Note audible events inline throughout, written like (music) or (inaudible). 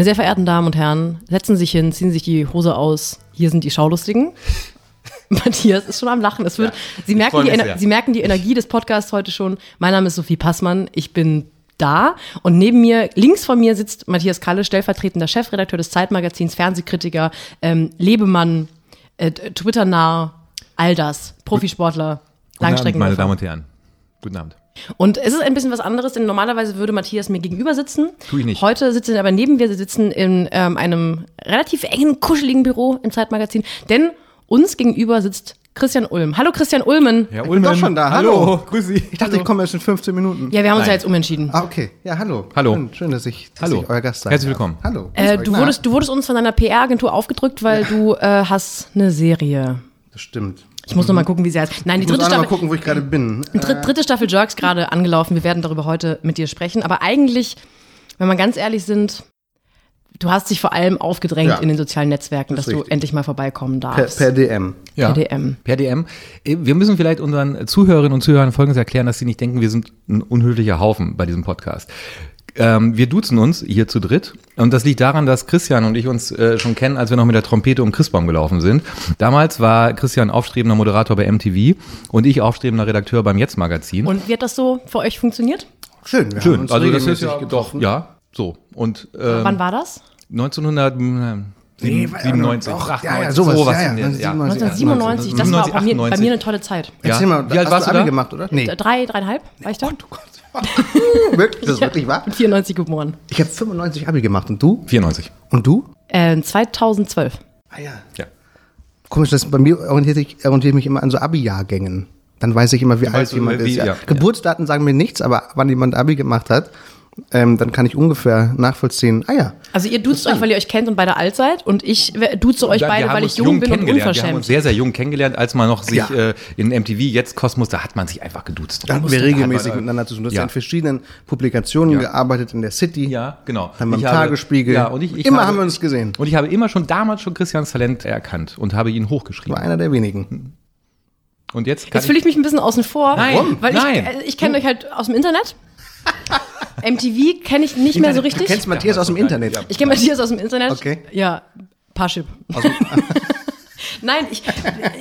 Meine sehr verehrten Damen und Herren, setzen Sie sich hin, ziehen sich die Hose aus. Hier sind die Schaulustigen. (laughs) Matthias ist schon am Lachen. Es wird, Sie, merken die, Ener-. Sie merken die Energie des Podcasts heute schon. Mein Name ist Sophie Passmann. Ich bin da und neben mir, links von mir sitzt Matthias Kalle, stellvertretender Chefredakteur des Zeitmagazins, Fernsehkritiker, ähm, Lebemann, äh, Twitter-nah, all das, Profisportler, Guten Abend, Langstrecken. meine Damen und Herren. Guten Abend. Und es ist ein bisschen was anderes, denn normalerweise würde Matthias mir gegenüber sitzen. Tu ich nicht. Heute sitzen er aber neben mir. Sie sitzen in ähm, einem relativ engen, kuscheligen Büro im Zeitmagazin. Denn uns gegenüber sitzt Christian Ulm. Hallo Christian Ulmen. Herr bin doch schon da. Hallo. Grüß Sie. Ich dachte, ich komme erst in 15 Minuten. Ja, wir haben uns Nein. ja jetzt umentschieden. Ah, okay. Ja, hallo. Hallo. Schön, schön dass ich, dass Hallo. ich euer Gast sein Herzlich darf. willkommen. Hallo. Äh, du, wurdest, du wurdest uns von deiner PR-Agentur aufgedrückt, weil du äh, hast eine Serie. Das stimmt. Ich muss noch mal gucken, wie sie heißt. Nein, die Ich muss dritte auch noch mal Staffel, gucken, wo ich gerade bin. Dritt, dritte Staffel Jerks gerade angelaufen. Wir werden darüber heute mit dir sprechen. Aber eigentlich, wenn wir ganz ehrlich sind, du hast dich vor allem aufgedrängt Ja. in den sozialen Netzwerken, Das dass ist du richtig. endlich mal vorbeikommen Per, darfst. per DM. Ja. Per DM. Per DM. Äh, Wir müssen vielleicht unseren Zuhörerinnen und Zuhörern Folgendes erklären, dass sie nicht denken, wir sind ein unhöflicher Haufen bei diesem Podcast. Ähm, wir duzen uns hier zu dritt und das liegt daran, dass Christian und ich uns äh, schon kennen, als wir noch mit der Trompete um Christbaum gelaufen sind. Damals war Christian aufstrebender Moderator bei MTV und ich aufstrebender Redakteur beim Jetzt Magazin. Und wie hat das so für euch funktioniert? Schön. Wir haben Schön, uns also das ist regelmäßig ja getroffen. doch, ja, so. Und ähm, Wann war das? 1997, Doch, 98, ja, ja, sowas, sowas ja, ja, in der- 1997, das war auch bei mir, bei 98. mir eine tolle Zeit. Ja. Erzähl mal, Wie alt hast warst du da? gemacht, oder? Nee. Drei, dreieinhalb war ich da? Wirklich? Das ist wirklich wahr? Bin 94 geboren. Ich habe 95 Abi gemacht. Und du? 94. Und du? Äh, 2012. Ah ja. Ja. Komisch, das, bei mir orientiert ich, orientiere ich mich immer an so Abi-Jahrgängen. Dann weiß ich immer, wie alt jemand wie- ist. Ja. ja. Geburtsdaten sagen mir nichts, aber wann jemand Abi gemacht hat, ähm, dann kann ich ungefähr nachvollziehen. Ah ja, Also ihr duzt euch, weil ihr euch kennt und beide alt seid und ich duze euch beide, haben weil ich jung bin und kennengelernt. Wir haben unverschämt. uns sehr, sehr jung kennengelernt, als man noch sich Ja. äh, in MTV jetzt Kosmos, da hat man sich einfach geduzt. da hatten wir regelmäßig miteinander zu tun. Du hast ja. In verschiedenen Publikationen Ja. gearbeitet, in der City. Ja, genau. Dann beim Ich habe- Tagesspiegel. Ja, und ich, ich immer habe, haben wir uns gesehen. Und ich habe immer schon damals schon Christians Talent erkannt und habe ihn hochgeschrieben. War einer der wenigen. Und jetzt Jetzt fühle ich mich ein bisschen außen vor, Nein, weil nein. ich, ich kenne euch halt aus dem Internet. (laughs) MTV kenne ich nicht mehr so richtig. Du kennst Matthias aus dem Internet. Ja. Ich kenne Matthias aus dem Internet. Okay. Ja, Parship. (laughs) Nein, ich,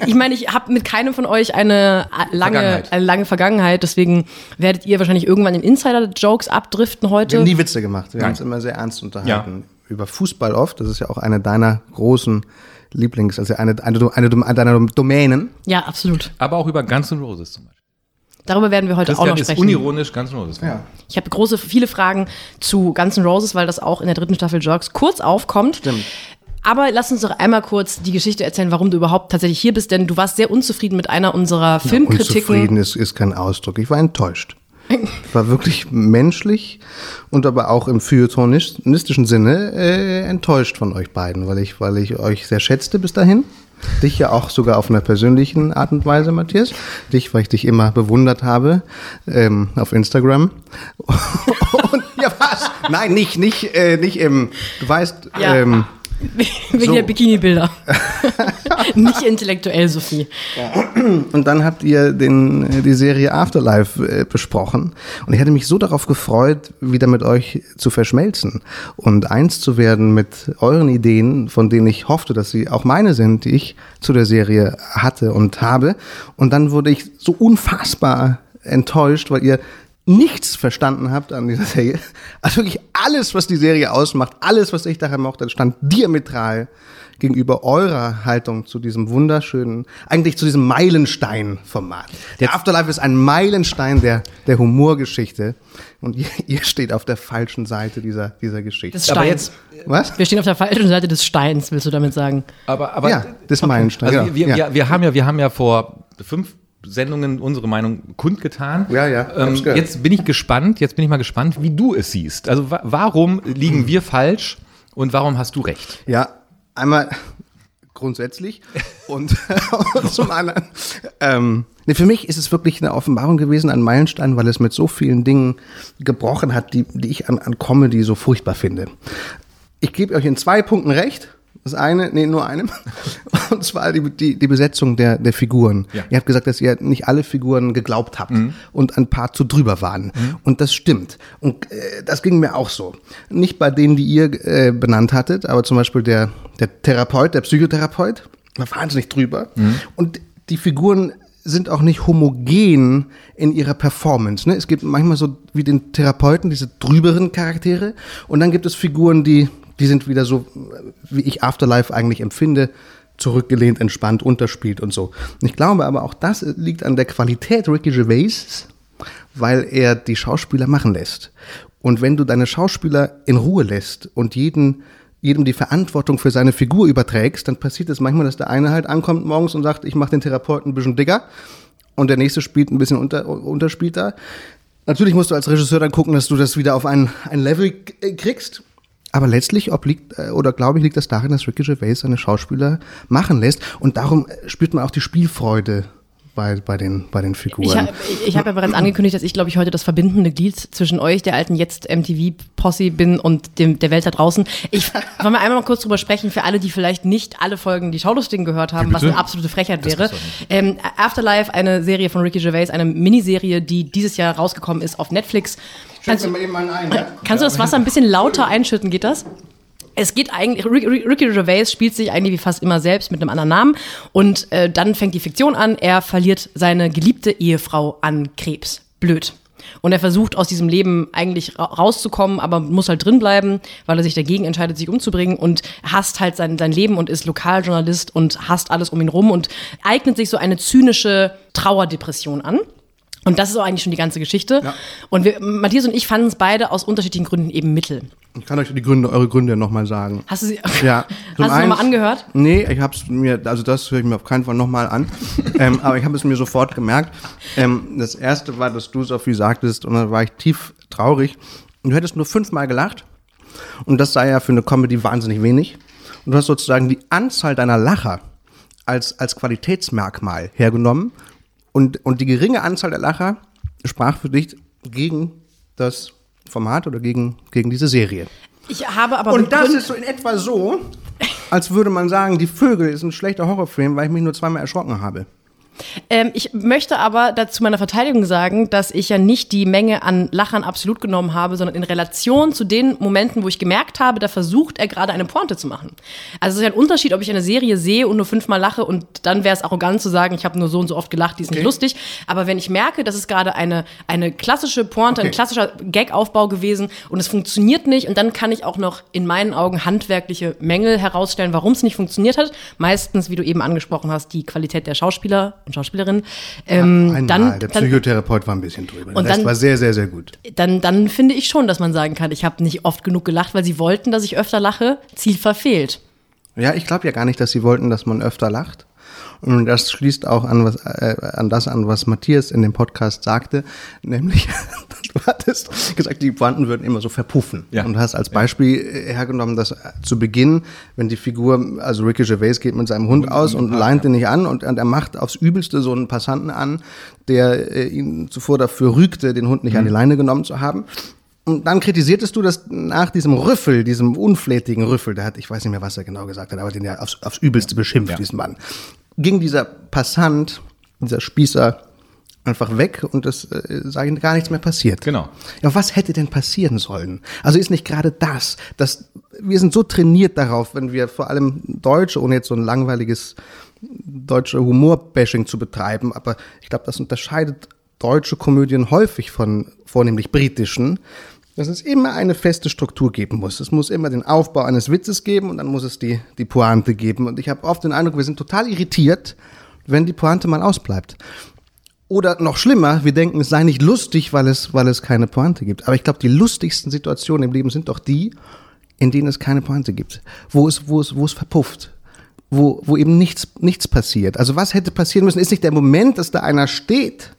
ich meine, ich habe mit keinem von euch eine äh, lange, Vergangenheit. eine lange Vergangenheit. Deswegen werdet ihr wahrscheinlich irgendwann in Insider-Jokes abdriften Wir heute. haben nie Witze gemacht. Wir haben uns immer sehr ernst unterhalten. Über Fußball oft. Das ist ja auch eine deiner großen Lieblings-, also eine, eine, eine, eine deiner Domänen. Ja, absolut. aber auch über Guns N' Roses zum Beispiel. Darüber werden wir heute auch Christian noch ist sprechen. unironisch Guns N' Roses. Ja. Ich habe große, viele Fragen zu Guns N' Roses, weil das auch in der dritten Staffel Jerks kurz aufkommt. Stimmt. Aber lass uns doch einmal kurz die Geschichte erzählen, warum du überhaupt tatsächlich hier bist, denn du warst sehr unzufrieden mit einer unserer Filmkritiken. Unzufrieden ist, ist kein Ausdruck. Ich war enttäuscht. Ich war wirklich menschlich und aber auch im feuilletonistischen Sinne äh, enttäuscht von euch beiden, weil ich, weil ich euch sehr schätzte bis dahin. Dich ja auch sogar auf einer persönlichen Art und Weise, Matthias. Dich, weil ich dich immer bewundert habe ähm, auf Instagram. (laughs) und, ja, was? Nein, nicht, nicht, äh, nicht im, du weißt, Ja. ähm, Wegen So. der Bikini-Bilder. (laughs) Nicht intellektuell, Sophie. Und dann habt ihr den, äh, die Serie Afterlife äh, besprochen. Und ich hätte mich so darauf gefreut, wieder mit euch zu verschmelzen und eins zu werden mit euren Ideen, von denen ich hoffte, dass sie auch meine sind, die ich zu der Serie hatte und habe. Und dann wurde ich so unfassbar enttäuscht, weil ihr nichts verstanden habt an dieser Serie. (laughs) Also wirklich alles, was die Serie ausmacht, alles, was ich daran mochte, stand diametral gegenüber eurer Haltung zu diesem wunderschönen, eigentlich zu diesem Meilenstein-Format. Der Afterlife ist ein Meilenstein der, der Humorgeschichte und ihr, (laughs) ihr steht auf der falschen Seite dieser, dieser Geschichte. Des Aber Steins. jetzt, Was? Wir stehen auf der falschen Seite des Steins, willst du damit sagen? aber, aber ja, des Meilensteins. Also ja, wir, ja. wir, wir, haben ja, wir haben ja vor fünf Sendungen unsere Meinung kundgetan. Ja, ja, Ähm, jetzt bin ich gespannt, jetzt bin ich mal gespannt, wie du es siehst. Also wa warum liegen wir falsch und warum hast du recht? Ja, einmal grundsätzlich und, (laughs) und zum anderen. Ähm, nee, für mich ist es wirklich eine Offenbarung gewesen, ein Meilenstein, weil es mit so vielen Dingen gebrochen hat, die, die ich an, an Comedy so furchtbar finde. Ich gebe euch in zwei Punkten recht. Das eine, nee, nur eine. (laughs) Und zwar die, die, die Besetzung der, der Figuren. Ja. Ihr habt gesagt, dass ihr nicht alle Figuren geglaubt habt und ein paar zu drüber waren. Und das stimmt. Und äh, das ging mir auch so. Nicht bei denen, die ihr äh, benannt hattet, aber zum Beispiel der, der Therapeut, der Psychotherapeut, war wahnsinnig drüber. Und die Figuren sind auch nicht homogen in ihrer Performance. Ne? Es gibt manchmal so wie den Therapeuten diese drüberen Charaktere und dann gibt es Figuren, die, die sind wieder so, wie ich Afterlife eigentlich empfinde, zurückgelehnt, entspannt, unterspielt und so. Ich glaube aber auch das liegt an der Qualität Ricky Gervais, weil er die Schauspieler machen lässt. Und wenn du deine Schauspieler in Ruhe lässt und jeden jedem die Verantwortung für seine Figur überträgst, dann passiert es manchmal, dass der eine halt ankommt morgens und sagt, ich mache den Therapeuten ein bisschen dicker und der nächste spielt ein bisschen unter, unterspielter. Natürlich musst du als Regisseur dann gucken, dass du das wieder auf ein, ein Level kriegst. Aber letztlich obliegt, äh, oder glaube ich, liegt das darin, dass Ricky Gervais seine Schauspieler machen lässt. Und darum äh, spürt man auch die Spielfreude bei, bei, den, bei den Figuren. Ich, hab- ich habe ja bereits angekündigt, dass ich, glaube ich, heute das verbindende Glied zwischen euch, der alten jetzt MTV-Posse bin und dem, der Welt da draußen. Ich (laughs) wollen wir einmal mal kurz drüber sprechen, für alle, die vielleicht nicht alle Folgen die Schaulustigen gehört haben, was eine absolute Frechheit Das wäre. Ähm, Afterlife, eine Serie von Ricky Gervais, eine Miniserie, die dieses Jahr rausgekommen ist auf Netflix. Kannst, du- ein, kannst du das Wasser ein bisschen lauter einschütten, geht das? Es geht eigentlich, Rick- Rick- Ricky Gervais spielt sich eigentlich wie fast immer selbst mit einem anderen Namen und äh, dann fängt die Fiktion an, er verliert seine geliebte Ehefrau an Krebs. Blöd. Und er versucht aus diesem Leben eigentlich ra rauszukommen, aber muss halt drinbleiben, weil er sich dagegen entscheidet, sich umzubringen und hasst halt sein, sein Leben und ist Lokaljournalist und hasst alles um ihn rum und eignet sich so eine zynische Trauerdepression an. Und das ist auch eigentlich schon die ganze Geschichte. Ja. Und wir, Matthias und ich fanden es beide aus unterschiedlichen Gründen eben mittel. Ich kann euch die Gründe, eure Gründe nochmal sagen. Hast du sie (laughs) Ja. Hast du es nochmal angehört? Nee, ich habe es mir, also das höre ich mir auf keinen Fall nochmal an. (laughs) ähm, aber ich habe es mir sofort gemerkt. Ähm, das erste war, dass du Sophie sagtest, und dann war ich tief traurig. Du hättest nur fünfmal gelacht. Und das sei ja für eine Comedy wahnsinnig wenig. Und du hast sozusagen die Anzahl deiner Lacher als, als Qualitätsmerkmal hergenommen. Und, und die geringe Anzahl der Lacher sprach für dich gegen das Format oder gegen, gegen diese Serie. Ich habe aber Und das ist so in etwa so, als würde man sagen, die Vögel ist ein schlechter Horrorfilm, weil ich mich nur zweimal erschrocken habe. Ähm, ich möchte aber dazu meiner Verteidigung sagen, dass ich ja nicht die Menge an Lachern absolut genommen habe, sondern in Relation zu den Momenten, wo ich gemerkt habe, da versucht er gerade eine Pointe zu machen. Also es ist ja ein Unterschied, ob ich eine Serie sehe und nur fünfmal lache und dann wäre es arrogant zu sagen, ich habe nur so und so oft gelacht, die ist nicht Okay. lustig. Aber wenn ich merke, das ist gerade eine, eine klassische Pointe, ein Okay. klassischer Gag-Aufbau gewesen und es funktioniert nicht und dann kann ich auch noch in meinen Augen handwerkliche Mängel herausstellen, warum es nicht funktioniert hat. Meistens, wie du eben angesprochen hast, die Qualität der Schauspieler und Schauspielerinnen. Ähm, Einmal, dann, der dann, Psychotherapeut war ein bisschen drüber. Und das dann- war sehr, sehr, sehr gut. dann, dann finde ich schon, dass man sagen kann, ich habe nicht oft genug gelacht, weil sie wollten, dass ich öfter lache. Ziel verfehlt. Ja, ich glaube ja gar nicht, dass sie wollten, dass man öfter lacht. Und das schließt auch an, was, äh, an das an, was Matthias in dem Podcast sagte, nämlich, (laughs) du hattest gesagt, die Pointen würden immer so verpuffen. Ja. Und hast als Beispiel hergenommen, dass zu Beginn, wenn die Figur, also Ricky Gervais geht mit seinem Hund aus und leint ihn nicht an und, und er macht aufs Übelste so einen Passanten an, der äh, ihn zuvor dafür rügte, den Hund nicht an die Leine genommen zu haben. Und dann kritisiertest du, dass nach diesem Rüffel, diesem unflätigen Rüffel, der hat, ich weiß nicht mehr, was er genau gesagt hat, aber den ja aufs, aufs Übelste beschimpft, Ja. diesen Mann, ging dieser Passant, dieser Spießer einfach weg und es äh, sei gar nichts mehr passiert. Genau. Ja, was hätte denn passieren sollen? Also ist nicht gerade das, dass wir sind so trainiert darauf, wenn wir vor allem Deutsche, ohne jetzt so ein langweiliges deutsche Humorbashing zu betreiben, aber ich glaube, das unterscheidet deutsche Komödien häufig von vornehmlich britischen, dass es immer eine feste Struktur geben muss. Es muss immer den Aufbau eines Witzes geben und dann muss es die, die Pointe geben. Und ich habe oft den Eindruck, wir sind total irritiert, wenn die Pointe mal ausbleibt. Oder noch schlimmer, wir denken, es sei nicht lustig, weil es, weil es keine Pointe gibt. Aber ich glaube, die lustigsten Situationen im Leben sind doch die, in denen es keine Pointe gibt. Wo es, wo es, wo es verpufft. Wo, wo eben nichts, nichts passiert. Also was hätte passieren müssen, ist nicht der Moment, dass da einer steht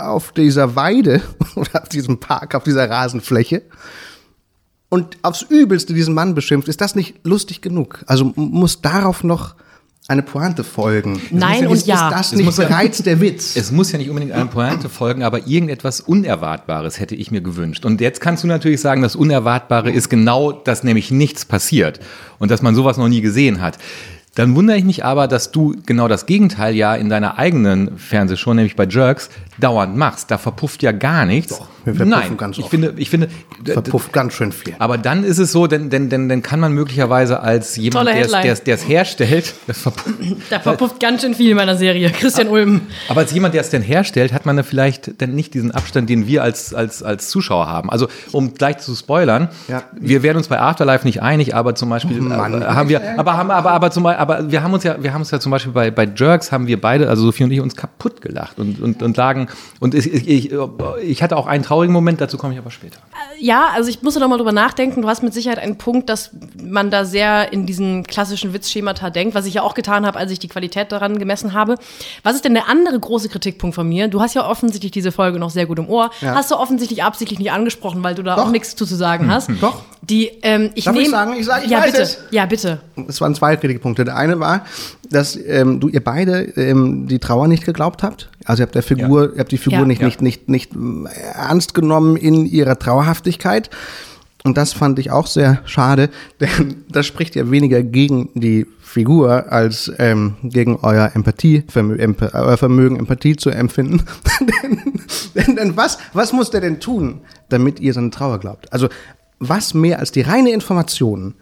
auf dieser Weide (laughs) oder auf diesem Park, auf dieser Rasenfläche und aufs Übelste diesen Mann beschimpft. Ist das nicht lustig genug? Also muss darauf noch eine Pointe folgen. Nein muss und ja. Ist das Es nicht muss ja- bereits der Witz? Es muss ja nicht unbedingt eine Pointe folgen, aber irgendetwas Unerwartbares hätte ich mir gewünscht. Und jetzt kannst du natürlich sagen, das Unerwartbare ist genau, dass nämlich nichts passiert und dass man sowas noch nie gesehen hat. Dann wundere ich mich aber, dass du genau das Gegenteil ja in deiner eigenen Fernsehshow, nämlich bei Jerks, dauernd machst. Da verpufft ja gar nichts. Doch, wir verpuffen Nein, ganz ich oft. finde, ich finde, Verpufft ganz schön viel. aber dann ist es so, denn, denn, denn, denn kann man möglicherweise als jemand, der es- Headline. der es- der es herstellt, (laughs) das verpufft, Da verpufft ganz schön viel in meiner Serie. Christian Ulm. aber als jemand, der es denn herstellt, hat man da vielleicht dann nicht diesen Abstand, den wir als, als, als Zuschauer haben. Also, um gleich zu spoilern, Ja. wir werden uns bei Afterlife nicht einig, aber zum Beispiel Mann. äh, haben wir, aber haben, aber, aber zum Beispiel, aber wir haben uns ja, wir haben uns ja zum Beispiel bei, bei Jerks haben wir beide, also Sophie und ich, uns kaputt gelacht und, und, und lagen, und ich, ich, ich, ich hatte auch einen traurigen Moment, dazu komme ich aber später. Ja, also ich musste noch mal drüber nachdenken. Du hast mit Sicherheit einen Punkt, dass man da sehr in diesen klassischen Witzschemata denkt, was ich ja auch getan habe, als ich die Qualität daran gemessen habe. Was ist denn der andere große Kritikpunkt von mir? Du hast ja offensichtlich diese Folge noch sehr gut im Ohr. Ja. Hast du offensichtlich absichtlich nicht angesprochen, weil du da Doch. auch nichts zu, sagen hast. Doch. Die, ähm, ich Darf ich nehm- sagen? Ich sag, ich ja, weiß bitte. es. Ja, bitte. Es waren zwei Kritikpunkte. Der eine war, dass ähm, du ihr beide ähm, die Trauer nicht geglaubt habt. Also ihr habt der Figur, ihr habt die Figur Ja. nicht, Ja. nicht, nicht, nicht äh, ernst genommen in ihrer Trauerhaftigkeit. Und das fand ich auch sehr schade, (laughs) denn das spricht ja weniger gegen die Figur als ähm, gegen euer Empathie, Vermö Emp euer Vermögen, Empathie zu empfinden. (laughs) denn, denn, denn was, was muss der denn tun, damit ihr seine Trauer glaubt? Also was mehr als die reine Information,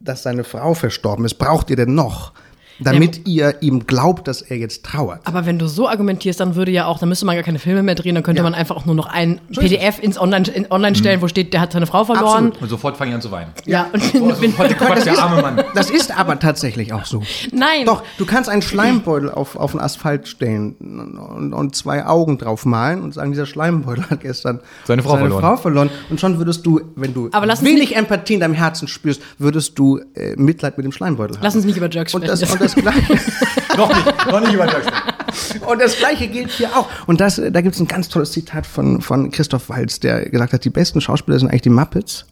dass seine Frau verstorben ist, braucht ihr denn noch, damit ihr ihm glaubt, dass er jetzt trauert? Aber wenn du so argumentierst, dann würde ja auch, dann müsste man gar keine Filme mehr drehen, dann könnte Ja. man einfach auch nur noch ein So PDF ins Online, in Online stellen, wo steht, der hat seine Frau verloren. Absolut. Und sofort fange ich an zu weinen. Ja, (laughs) und Sofort, Quatsch, der arme Mann. Das ist aber tatsächlich auch so. Nein. Doch, du kannst einen Schleimbeutel auf, auf den Asphalt stellen und, und zwei Augen drauf malen und sagen, dieser Schleimbeutel hat gestern Seine Frau verloren. Frau verloren. Und schon würdest du, wenn du wenig Empathie in deinem Herzen spürst, würdest du äh, Mitleid mit dem Schleimbeutel haben. Lass uns nicht über Jerks und sprechen. das, und das Gleiche. (laughs) noch nicht, noch nicht über Jerks. Und das Gleiche gilt hier auch. Und das, da gibt es ein ganz tolles Zitat von, von Christoph Waltz, der gesagt hat, die besten Schauspieler sind eigentlich die Muppets,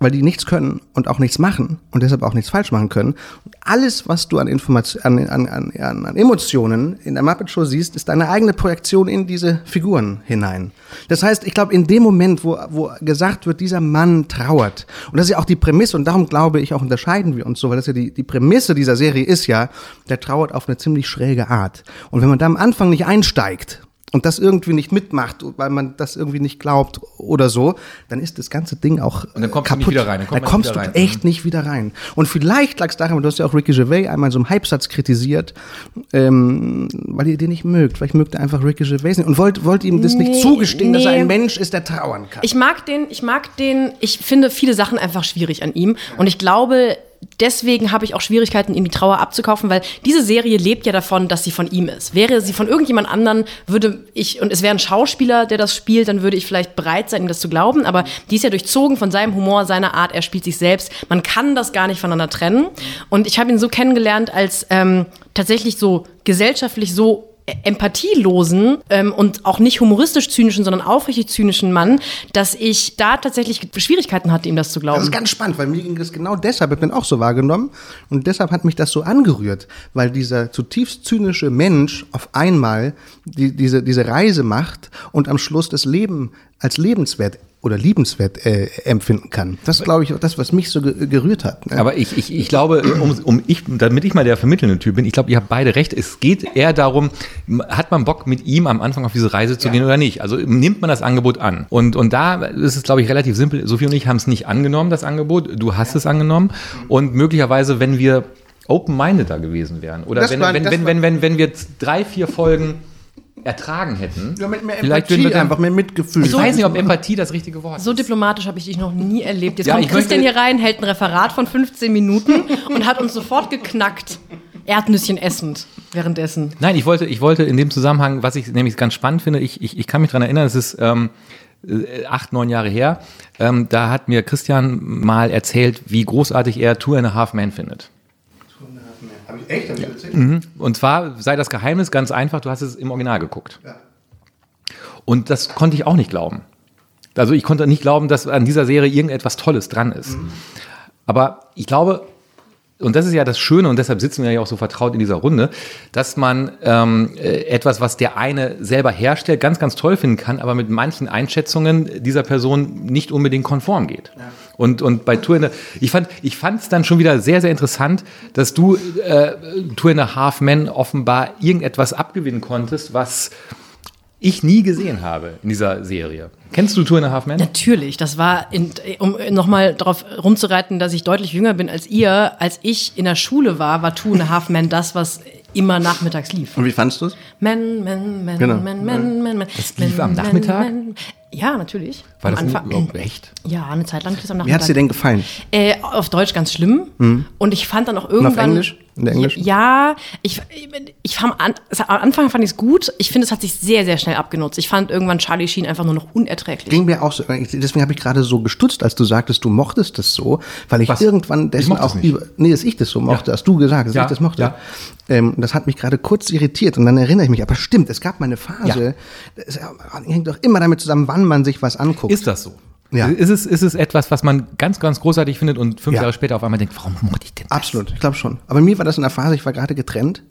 weil die nichts können und auch nichts machen und deshalb auch nichts falsch machen können. Und alles, was du an, Information, an, an, an, an an Emotionen in der Muppet Show siehst, ist deine eigene Projektion in diese Figuren hinein. Das heißt, ich glaube, in dem Moment, wo, wo gesagt wird, dieser Mann trauert, und das ist ja auch die Prämisse, und darum glaube ich, auch unterscheiden wir uns so, weil das ja die, die Prämisse dieser Serie ist ja, der trauert auf eine ziemlich schräge Art. Und wenn man da am Anfang nicht einsteigt, und das irgendwie nicht mitmacht, weil man das irgendwie nicht glaubt oder so, dann ist das ganze Ding auch Und dann kommst du kaputt. nicht wieder rein, dann kommt da man kommst nicht du wieder rein. echt nicht wieder rein. Und vielleicht lag es daran, du hast ja auch Ricky Gervais einmal in so einem Halbsatz kritisiert, ähm, weil ihr den nicht mögt. Vielleicht mögt ihr einfach Ricky Gervais nicht und wollt, wollt ihm das nicht Nee, zugestehen, dass er nee. ein Mensch ist, der trauern kann. Ich mag den, ich mag den, ich finde viele Sachen einfach schwierig an ihm. Und ich glaube, deswegen habe ich auch Schwierigkeiten, ihm die Trauer abzukaufen, weil diese Serie lebt ja davon, dass sie von ihm ist. Wäre sie von irgendjemand anderen, würde ich, und es wäre ein Schauspieler, der das spielt, dann würde ich vielleicht bereit sein, ihm das zu glauben. Aber die ist ja durchzogen von seinem Humor, seiner Art, er spielt sich selbst. Man kann das gar nicht voneinander trennen. Und ich habe ihn so kennengelernt als ähm, tatsächlich so gesellschaftlich so empathielosen ähm, und auch nicht humoristisch zynischen, sondern aufrichtig zynischen Mann, dass ich da tatsächlich Schwierigkeiten hatte, ihm das zu Das glauben. ist ganz spannend, weil mir ging das genau deshalb, ich den auch so wahrgenommen und deshalb hat mich das so angerührt, weil dieser zutiefst zynische Mensch auf einmal die, diese, diese Reise macht und am Schluss das Leben als lebenswert oder liebenswert äh, empfinden kann. Das ist, glaube ich, das, was mich so ge gerührt hat. ne? Aber ich, ich, ich glaube, um, um ich, damit ich mal der vermittelnde Typ bin, ich glaube, ihr habt beide recht. Es geht eher darum, hat man Bock mit ihm am Anfang auf diese Reise zu Ja. gehen oder nicht? Also nimmt man das Angebot an? Und, und da ist es, glaube ich, relativ simpel. Sophie und ich haben es nicht angenommen, das Angebot. Du hast es angenommen. Und möglicherweise, wenn wir open-minded da gewesen wären oder wenn, war- wenn, wenn, war- wenn, wenn, wenn wir drei, vier Folgen ertragen hätten, ja, mit mehr vielleicht Empathie, würden wir dann- einfach mehr Mitgefühl. ich weiß nicht, ob Empathie das richtige Wort ist. So diplomatisch habe ich dich noch nie erlebt. Jetzt Ja, kommt ich Christian hier rein, hält ein Referat von 15 Minuten (laughs) und hat uns sofort geknackt. Erdnüsschen essend währenddessen. Nein, ich wollte, ich wollte in dem Zusammenhang, was ich nämlich ganz spannend finde, ich, ich, ich kann mich dran erinnern, es ist ähm, äh, acht, neun Jahre her, ähm, da hat mir Christian mal erzählt, wie großartig er Two and a Half Men findet. Echt? Hab ich erzählt? Und zwar sei das Geheimnis ganz einfach, du hast es im Original geguckt. Ja. Und das konnte ich auch nicht glauben. Also ich konnte nicht glauben, dass an dieser Serie irgendetwas Tolles dran ist. Aber ich glaube, und das ist ja das Schöne und deshalb sitzen wir ja auch so vertraut in dieser Runde, dass man ähm, äh, etwas, was der eine selber herstellt, ganz, ganz toll finden kann, aber mit manchen Einschätzungen dieser Person nicht unbedingt konform geht. Ja. Und, und bei Tour in the, ich fand ich fand es dann schon wieder sehr, sehr interessant, dass du äh, Tour in a Half Men offenbar irgendetwas abgewinnen konntest, was ich nie gesehen habe in dieser Serie. Kennst du Two and a Half Men? Natürlich. Das war, in, um nochmal darauf rumzureiten, dass ich deutlich jünger bin als ihr. Als ich in der Schule war, war Two and a Half Men das, was immer nachmittags lief. Und wie fandest du es? Men, Men, Men, genau. Men, Men, Men, Men. Das lief men, am Nachmittag? Ja, natürlich. War das Anfang, ein, echt? Ja, eine Zeit lang. Bis am Wie hat es dir denn gefallen? Äh, auf Deutsch ganz schlimm. Mhm. Und ich fand dann auch irgendwann. Und auf Englisch? In der Englisch? Ja, ich, ich fand, an, am Anfang fand ich es gut. Ich finde, es hat sich sehr, sehr schnell abgenutzt. Ich fand irgendwann Charlie Sheen einfach nur noch unerträglich. Ging mir auch so. Deswegen habe ich gerade so gestutzt, als du sagtest, du mochtest das so, weil ich Was? irgendwann dessen ich auch über. Nee, dass ich das so mochte, ja. hast du gesagt, dass ja. ich das mochte. Ja. Ähm, das hat mich gerade kurz irritiert und dann erinnere ich mich, aber stimmt, es gab mal eine Phase, ja. es hängt doch immer damit zusammen, wann man sich was anguckt. Ist das so? Ja. Ist, es, ist es etwas, was man ganz, ganz großartig findet und fünf ja. Jahre später auf einmal denkt, warum mochte ich denn das? Absolut, ich glaube schon. Aber mir war das in der Phase, ich war gerade getrennt,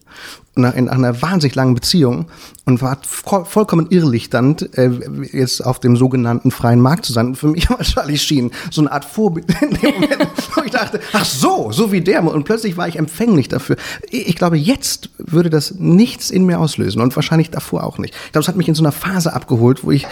nach, in einer wahnsinnig langen Beziehung und war vollkommen irrlichternd, äh, jetzt auf dem sogenannten freien Markt zu sein. Und für mich (laughs) war Charlie Sheen so eine Art Vorbild (laughs) in dem Moment, wo ich dachte, ach so, so wie der. Und plötzlich war ich empfänglich dafür. Ich glaube, jetzt würde das nichts in mir auslösen und wahrscheinlich davor auch nicht. Ich glaube, es hat mich in so einer Phase abgeholt, wo ich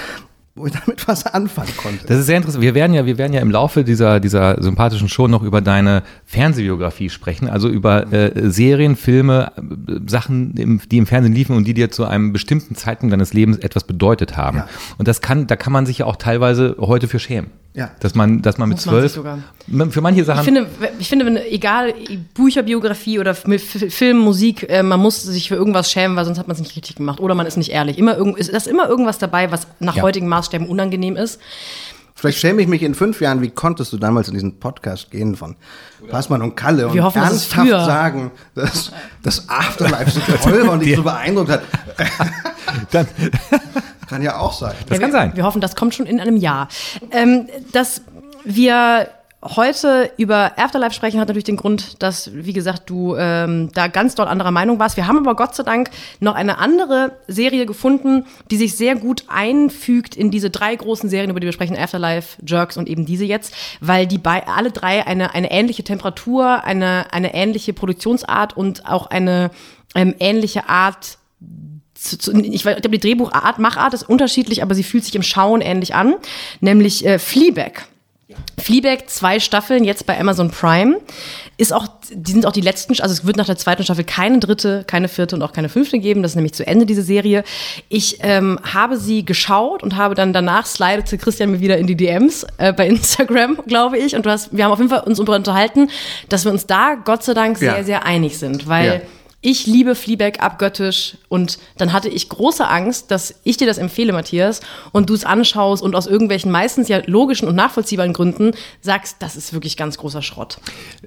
wo ich damit was anfangen konnte. Das ist sehr interessant. Wir werden ja, wir werden ja im Laufe dieser, dieser sympathischen Show noch über deine Fernsehbiografie sprechen, also über äh, Serien, Filme, äh, Sachen, die im Fernsehen liefen und die dir zu einem bestimmten Zeitpunkt deines Lebens etwas bedeutet haben. Ja. Und das kann, da kann man sich ja auch teilweise heute für schämen. Ja. Dass man, dass man mit zwölf. Für manche Sachen. Ich finde, ich finde, wenn, egal, Bücherbiografie oder Film, Musik, äh, man muss sich für irgendwas schämen, weil sonst hat man es nicht richtig gemacht. Oder man ist nicht ehrlich. Immer irgend, ist, ist immer irgendwas dabei, was nach ja. heutigen Maßstäben unangenehm ist. Vielleicht schäme ich mich in fünf Jahren, wie konntest du damals in diesen Podcast gehen von Passmann und Kalle und Wir hoffen, ernsthaft sagen, dass das Afterlife so teurer und dich so beeindruckt hat. (laughs) Dann (laughs) kann ja auch sein. Das ja, kann wir, sein. Wir hoffen, das kommt schon in einem Jahr. Ähm, dass wir heute über Afterlife sprechen, hat natürlich den Grund, dass, wie gesagt, du ähm, da ganz dort anderer Meinung warst. Wir haben aber Gott sei Dank noch eine andere Serie gefunden, die sich sehr gut einfügt in diese drei großen Serien, über die wir sprechen, Afterlife, Jerks und eben diese jetzt, weil die bei alle drei eine, eine ähnliche Temperatur, eine, eine ähnliche Produktionsart und auch eine ähm, ähnliche Art zu, zu, ich, ich glaube, die Drehbuchart, Machart ist unterschiedlich, aber sie fühlt sich im Schauen ähnlich an, nämlich äh, Fleabag. Fleabag, zwei Staffeln, jetzt bei Amazon Prime. Ist auch, die sind auch die letzten, also es wird nach der zweiten Staffel keine dritte, keine vierte und auch keine fünfte geben. Das ist nämlich zu Ende, diese Serie. Ich ähm, habe sie geschaut und habe dann danach slidete Christian mir wieder in die DMs äh, bei Instagram, (laughs) glaube ich. Und du hast, wir haben auf jeden Fall uns unterhalten, dass wir uns da Gott sei Dank sehr, ja. sehr einig sind, weil ja ich liebe Fleabag abgöttisch und dann hatte ich große Angst, dass ich dir das empfehle, Matthias, und du es anschaust und aus irgendwelchen meistens ja logischen und nachvollziehbaren Gründen sagst, das ist wirklich ganz großer Schrott.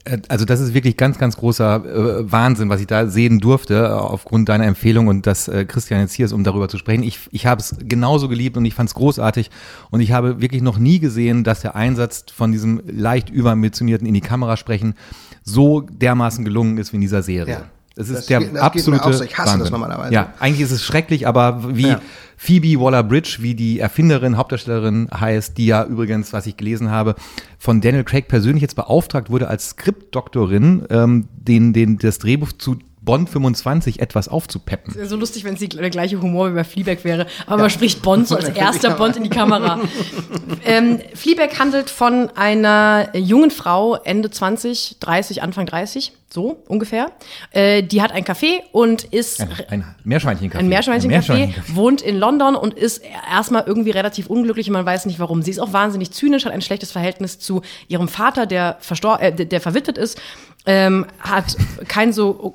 Äh, also das ist wirklich ganz, ganz großer äh, Wahnsinn, was ich da sehen durfte, äh, aufgrund deiner Empfehlung und dass äh, Christian jetzt hier ist, um darüber zu sprechen. Ich, ich habe es genauso geliebt und ich fand es großartig und ich habe wirklich noch nie gesehen, dass der Einsatz von diesem leicht überambitionierten in die Kamera sprechen so dermaßen gelungen ist wie in dieser Serie. Ja. Es ist das der geht, absolute so. Ich hasse Wahnsinn. das normalerweise. Ja, eigentlich ist es schrecklich, aber wie ja. Phoebe Waller-Bridge, wie die Erfinderin, Hauptdarstellerin heißt, die ja übrigens, was ich gelesen habe, von Daniel Craig persönlich jetzt beauftragt wurde als Skriptdoktorin, ähm, den, den, das Drehbuch zu Bond 25 etwas aufzupeppen. Es so lustig, wenn es der gleiche Humor wie bei Fleabag wäre. Aber ja. man spricht Bond so (laughs) als erster Bond in die Kamera. (laughs) ähm, Fleabag handelt von einer jungen Frau, Ende 20, 30, Anfang 30, so ungefähr. Äh, die hat ein Café und ist. Ein, ein Meerschweinchencafé. Ein Meerschweinchencafé, Meerschweinchen wohnt in London und ist erstmal irgendwie relativ unglücklich und man weiß nicht warum. Sie ist auch wahnsinnig zynisch, hat ein schlechtes Verhältnis zu ihrem Vater, der, verstor äh, der verwitwet ist, ähm, hat kein so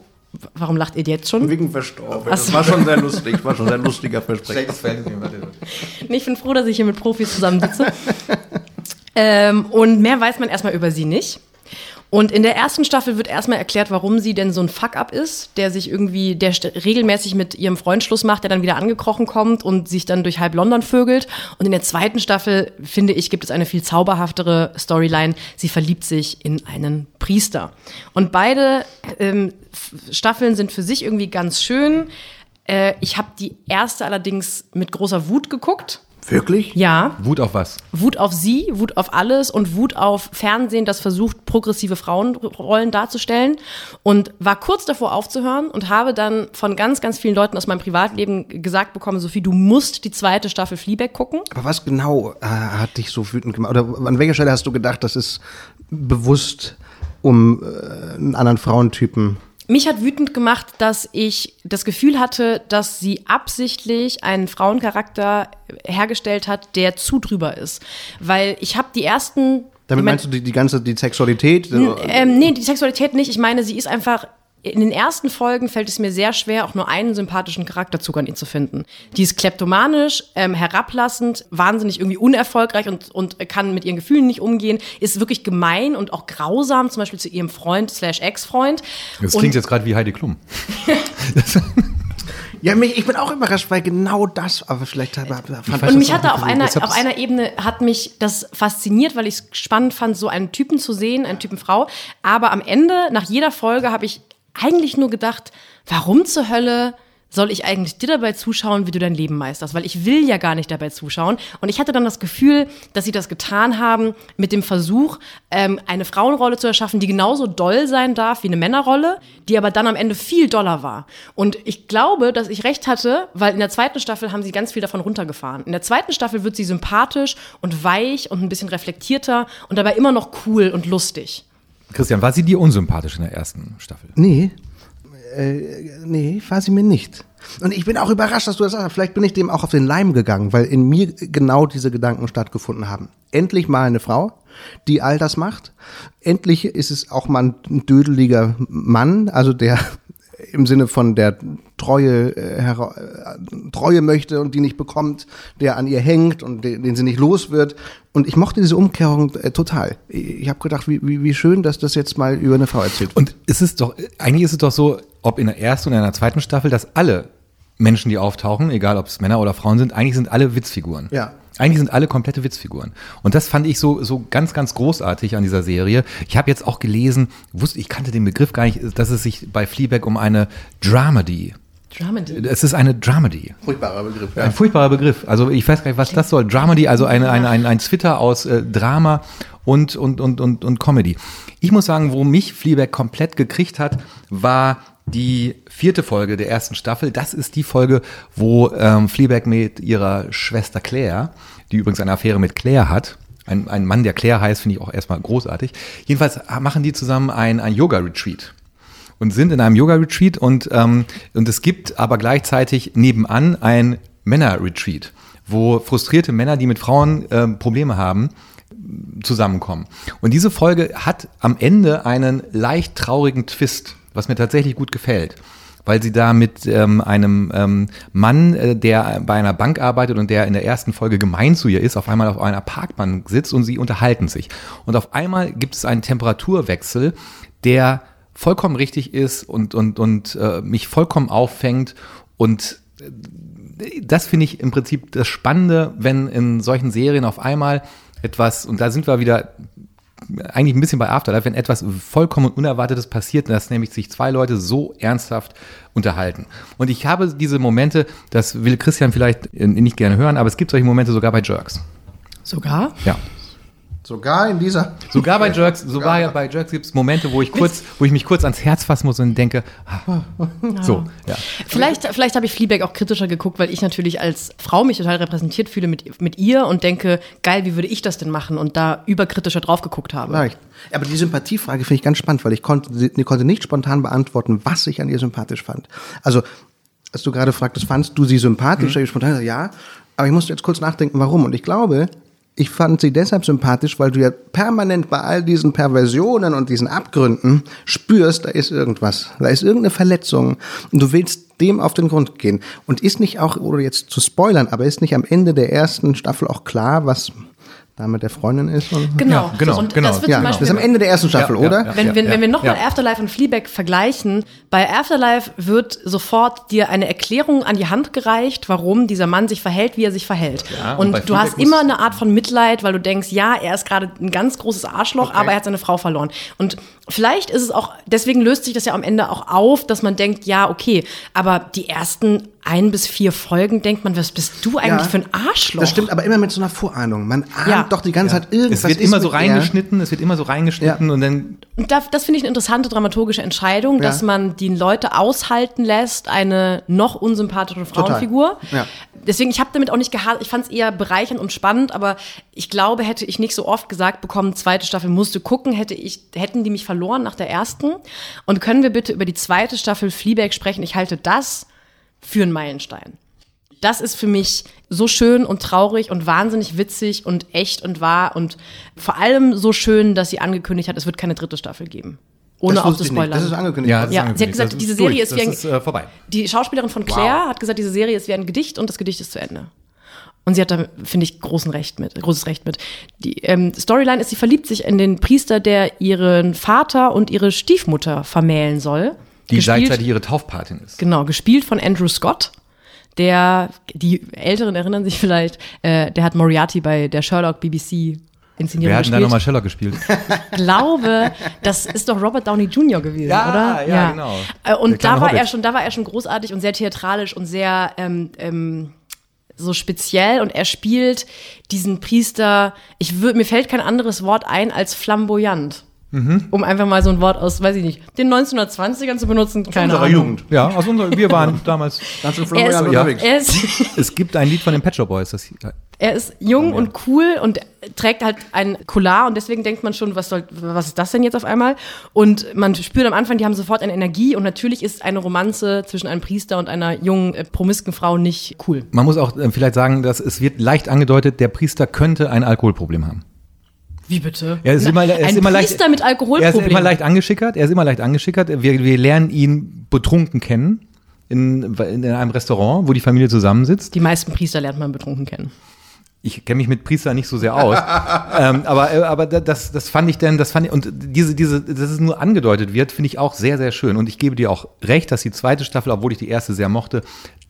Warum lacht ihr jetzt schon? Wegen verstorben. Das war schon sehr lustig, war schon sehr lustiger Versprechen. nee, ich bin froh, dass ich hier mit Profis zusammensitze. ähm, und mehr weiß man erstmal über sie nicht. Und in der ersten Staffel wird erstmal erklärt, warum sie denn so ein Fuck-up ist, der sich irgendwie, der regelmäßig mit ihrem Freund Schluss macht, der dann wieder angekrochen kommt und sich dann durch halb London vögelt. Und in der zweiten Staffel, finde ich, gibt es eine viel zauberhaftere Storyline. Sie verliebt sich in einen Priester. Und beide ähm, Staffeln sind für sich irgendwie ganz schön. Äh, ich habe die erste allerdings mit großer Wut geguckt Wirklich? Ja. Wut auf was? Wut auf sie, Wut auf alles und Wut auf Fernsehen, das versucht, progressive Frauenrollen darzustellen. Und war kurz davor aufzuhören und habe dann von ganz, ganz vielen Leuten aus meinem Privatleben gesagt bekommen, Sophie, du musst die zweite Staffel Fleabag gucken. Aber was genau äh, hat dich so wütend gemacht? Oder an welcher Stelle hast du gedacht, das ist bewusst um äh, einen anderen Frauentypen mich hat wütend gemacht, dass ich das Gefühl hatte, dass sie absichtlich einen Frauencharakter hergestellt hat, der zu drüber ist. Weil ich habe die ersten. Damit meinst du die, die ganze die Sexualität? Ähm, nee, die Sexualität nicht. Ich meine, sie ist einfach in den ersten Folgen fällt es mir sehr schwer, auch nur einen sympathischen Charakterzug an ihn zu finden. Die ist kleptomanisch, ähm, herablassend, wahnsinnig irgendwie unerfolgreich und, und kann mit ihren Gefühlen nicht umgehen, ist wirklich gemein und auch grausam, zum Beispiel zu ihrem Freund slash Ex-Freund. Das klingt und, jetzt gerade wie Heidi Klum. (laughs) Ja, mich, ich bin auch überrascht, weil genau das, aber vielleicht fand Und mich hatte auf einer, auf einer Ebene hat mich das fasziniert, weil ich es spannend fand, so einen Typen zu sehen, einen Typen Frau. Aber am Ende, nach jeder Folge, habe ich eigentlich nur gedacht, warum zur Hölle soll ich eigentlich dir dabei zuschauen, wie du dein Leben meisterst? Weil ich will ja gar nicht dabei zuschauen. Und ich hatte dann das Gefühl, dass sie das getan haben mit dem Versuch, ähm, eine Frauenrolle zu erschaffen, die genauso doll sein darf wie eine Männerrolle, die aber dann am Ende viel doller war. Und ich glaube, dass ich recht hatte, weil in der zweiten Staffel haben sie ganz viel davon runtergefahren. In der zweiten Staffel wird sie sympathisch und weich und ein bisschen reflektierter und dabei immer noch cool und lustig. Christian, war sie dir unsympathisch in der ersten Staffel? Nee. Äh, nee, war sie mir nicht. Und ich bin auch überrascht, dass du das sagst. Vielleicht bin ich dem auch auf den Leim gegangen, weil in mir genau diese Gedanken stattgefunden haben. Endlich mal eine Frau, die all das macht. Endlich ist es auch mal ein dödeliger Mann, also der im Sinne von der Treue, äh, äh, Treue möchte und die nicht bekommt, der an ihr hängt und den, den sie nicht los wird. Und ich mochte diese Umkehrung äh, total. Ich, habe gedacht, wie, wie, wie schön, dass das jetzt mal über eine Frau erzählt wird. Und ist es doch, eigentlich ist es doch so, ob in der ersten oder in der zweiten Staffel, dass alle Menschen, die auftauchen, egal ob es Männer oder Frauen sind, eigentlich sind alle Witzfiguren. Ja. Eigentlich sind alle komplette Witzfiguren. Und das fand ich so, so ganz, ganz großartig an dieser Serie. Ich habe jetzt auch gelesen, wusste, ich kannte den Begriff gar nicht, dass es sich bei Fleabag um eine Dramedy Dramedy. Es ist eine Dramedy. Furchtbarer Begriff, ja. Ein furchtbarer Begriff. Also ich weiß gar nicht, was das soll. Dramedy, also eine, eine, ein, ein Twitter aus äh, Drama und, und, und, und, und Comedy. Ich muss sagen, wo mich Fleabag komplett gekriegt hat, war die vierte Folge der ersten Staffel. Das ist die Folge, wo ähm, Fleabag mit ihrer Schwester Claire, die übrigens eine Affäre mit Claire hat, ein, ein Mann, der Claire heißt, finde ich auch erstmal großartig. Jedenfalls machen die zusammen ein, ein Yoga-Retreat und sind in einem Yoga-Retreat und, ähm, und es gibt aber gleichzeitig nebenan ein Männer-Retreat, wo frustrierte Männer, die mit Frauen äh, Probleme haben, zusammenkommen. Und diese Folge hat am Ende einen leicht traurigen Twist was mir tatsächlich gut gefällt weil sie da mit ähm, einem ähm, Mann, äh, der bei einer Bank arbeitet und der in der ersten Folge gemein zu ihr ist, auf einmal auf einer Parkbank sitzt und sie unterhalten sich. Und auf einmal gibt es einen Temperaturwechsel, der vollkommen richtig ist und, und, und äh, mich vollkommen auffängt. Und äh, das finde ich im Prinzip das Spannende, wenn in solchen Serien auf einmal etwas, und da sind wir wieder eigentlich ein bisschen bei Afterlife, wenn etwas vollkommen Unerwartetes passiert, dass nämlich sich zwei Leute so ernsthaft unterhalten. Und ich habe diese Momente, das will Christian vielleicht nicht gerne hören, aber es gibt solche Momente sogar bei Jerks. Sogar? Ja. Sogar in dieser. Sogar bei Jerks, sogar bei Jerks gibt es Momente, wo ich kurz, wo ich mich kurz ans Herz fassen muss und denke, ah, so, ja. Vielleicht, vielleicht habe ich Fleabag auch kritischer geguckt, weil ich natürlich als Frau mich total repräsentiert fühle mit, mit ihr und denke, geil, wie würde ich das denn machen? Und da überkritischer drauf geguckt habe. Leicht. Aber die Sympathiefrage finde ich ganz spannend, weil ich konnte, ich konnte nicht spontan beantworten, was ich an ihr sympathisch fand. Also, als du gerade fragtest, fandst du sie sympathisch? Mhm. Ich spontan ja. Aber ich musste jetzt kurz nachdenken, warum. Und ich glaube, ich fand sie deshalb sympathisch, weil du ja permanent bei all diesen Perversionen und diesen Abgründen spürst, da ist irgendwas, da ist irgendeine Verletzung und du willst dem auf den Grund gehen. Und ist nicht auch, oder jetzt zu spoilern, aber ist nicht am Ende der ersten Staffel auch klar, was da mit der Freundin ist. Und Genau. Ja, genau, und genau. Das wird ja, zum Beispiel, ist am Ende der ersten Staffel, Ja, ja, oder? ja. wenn, wenn, wenn wir nochmal ja. Afterlife und Fleabag vergleichen, bei Afterlife wird sofort dir eine Erklärung an die Hand gereicht, warum dieser Mann sich verhält, wie er sich verhält. Ja, und und du hast immer eine Art von Mitleid, weil du denkst, ja, er ist gerade ein ganz großes Arschloch, aber er hat seine Frau verloren. Und vielleicht ist es auch, deswegen löst sich das ja am Ende auch auf, dass man denkt, ja, okay, aber die ersten ein bis vier Folgen denkt man, was bist du eigentlich Ja. für ein Arschloch? Das stimmt, aber immer mit so einer Vorahnung. Man ahnt Ja. doch die ganze Zeit irgendwas. Es wird immer so reingeschnitten, es wird immer so reingeschnitten und dann Und da, das finde ich eine interessante dramaturgische Entscheidung, dass man die Leute aushalten lässt, eine noch unsympathische Frauenfigur. Ja. Deswegen, ich habe damit auch nicht gehasst. Ich fand es eher bereichernd und spannend, aber ich glaube, hätte ich nicht so oft gesagt bekommen, zweite Staffel musste gucken, hätte ich, hätten die mich verloren nach der ersten. Und können wir bitte über die zweite Staffel Fleabag sprechen? Ich halte das für einen Meilenstein. Das ist für mich so schön und traurig und wahnsinnig witzig und echt und wahr und vor allem so schön, dass sie angekündigt hat, es wird keine dritte Staffel geben. Ohne Das auch zu spoilern. Das ist angekündigt. ja, das ist Ja, sie hat angekündigt. gesagt, Das diese durch. Serie ist wie ein- ist äh, vorbei. Die Schauspielerin von Claire hat gesagt, diese Serie ist wie ein Gedicht und das Gedicht ist zu Ende. Und sie hat da, finde ich, großen Recht mit, großes Recht mit. Die ähm, Storyline ist, sie verliebt sich in den Priester, der ihren Vater und ihre Stiefmutter vermählen soll. Die Gespielt- gleichzeitig ihre Taufpatin ist. Genau, gespielt von Andrew Scott. Der, die Älteren erinnern sich vielleicht, äh, der hat Moriarty bei der Sherlock BBC Inszenierung Wer hat denn da nochmal Sherlock gespielt? Ich glaube, das ist doch Robert Downey Jr. gewesen, Ja, oder? ja, genau. Äh, Und da war Hobbit. er schon, da war er schon großartig und sehr theatralisch und sehr ähm, ähm, so speziell und er spielt diesen Priester, ich würd, mir fällt kein anderes Wort ein als flamboyant. Mhm. Um einfach mal so ein Wort aus, weiß ich nicht, den 1920ern zu benutzen, keine unserer Ahnung. Jugend. Ja, aus unserer, wir waren (laughs) damals. Ganz schön Er ist, Ja. unterwegs. er, ist, (laughs) Es gibt ein Lied von den Pet Shop Boys, das er ist jung und cool und trägt halt ein Collar und deswegen denkt man schon, was soll, was ist das denn jetzt auf einmal? Und man spürt am Anfang, die haben sofort eine Energie und natürlich ist eine Romanze zwischen einem Priester und einer jungen, äh, promisken Frau nicht cool. Man muss auch äh, vielleicht sagen, dass es wird leicht angedeutet, der Priester könnte ein Alkoholproblem haben. Wie bitte? Er ist immer, er ist ein immer Priester leicht, mit Er Alkoholproblem. ist immer leicht angeschickert. Er ist immer leicht angeschickert. Wir, wir lernen ihn betrunken kennen in, in einem Restaurant, wo die Familie zusammensitzt. Die meisten Priester lernt man betrunken kennen. Ich kenne mich mit Priester nicht so sehr aus, (laughs) ähm, aber äh, aber da- das das fand ich denn, das fand ich und diese diese, dass es nur angedeutet wird, finde ich auch sehr sehr schön. Und ich gebe dir auch recht, dass die zweite Staffel, obwohl ich die erste sehr mochte,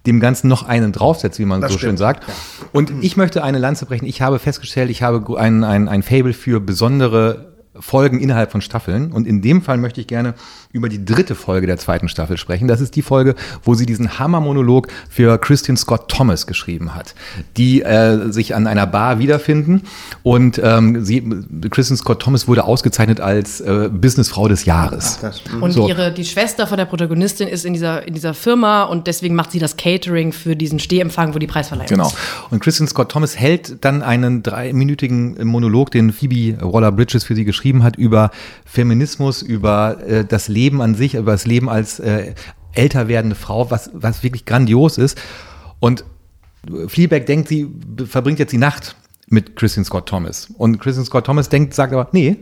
dem Ganzen noch einen draufsetzt, wie man Das so schön stimmt, sagt. Und ich möchte eine Lanze brechen. Ich habe festgestellt, ich habe ein, ein, ein Fable für besondere Folgen innerhalb von Staffeln. Und in dem Fall möchte ich gerne über die dritte Folge der zweiten Staffel sprechen. Das ist die Folge, wo sie diesen Hammermonolog für Christian Scott Thomas geschrieben hat, die äh, sich an einer Bar wiederfinden. Und ähm, sie, Christian Scott Thomas wurde ausgezeichnet als äh, Businessfrau des Jahres. Das, Und So. ihre, die Schwester von der Protagonistin ist in dieser, in dieser Firma und deswegen macht sie das Catering für diesen Stehempfang, wo die Preisverleihung Genau. ist. Und Christian Scott Thomas hält dann einen dreiminütigen Monolog, den Phoebe Waller-Bridges für sie geschrieben hat, über Feminismus, über äh, das Leben an sich, über das Leben als äh, älter werdende Frau, was, was wirklich grandios ist. Und Fleabag denkt, sie verbringt jetzt die Nacht mit Christian Scott Thomas. Und Christian Scott Thomas denkt, sagt aber, nee,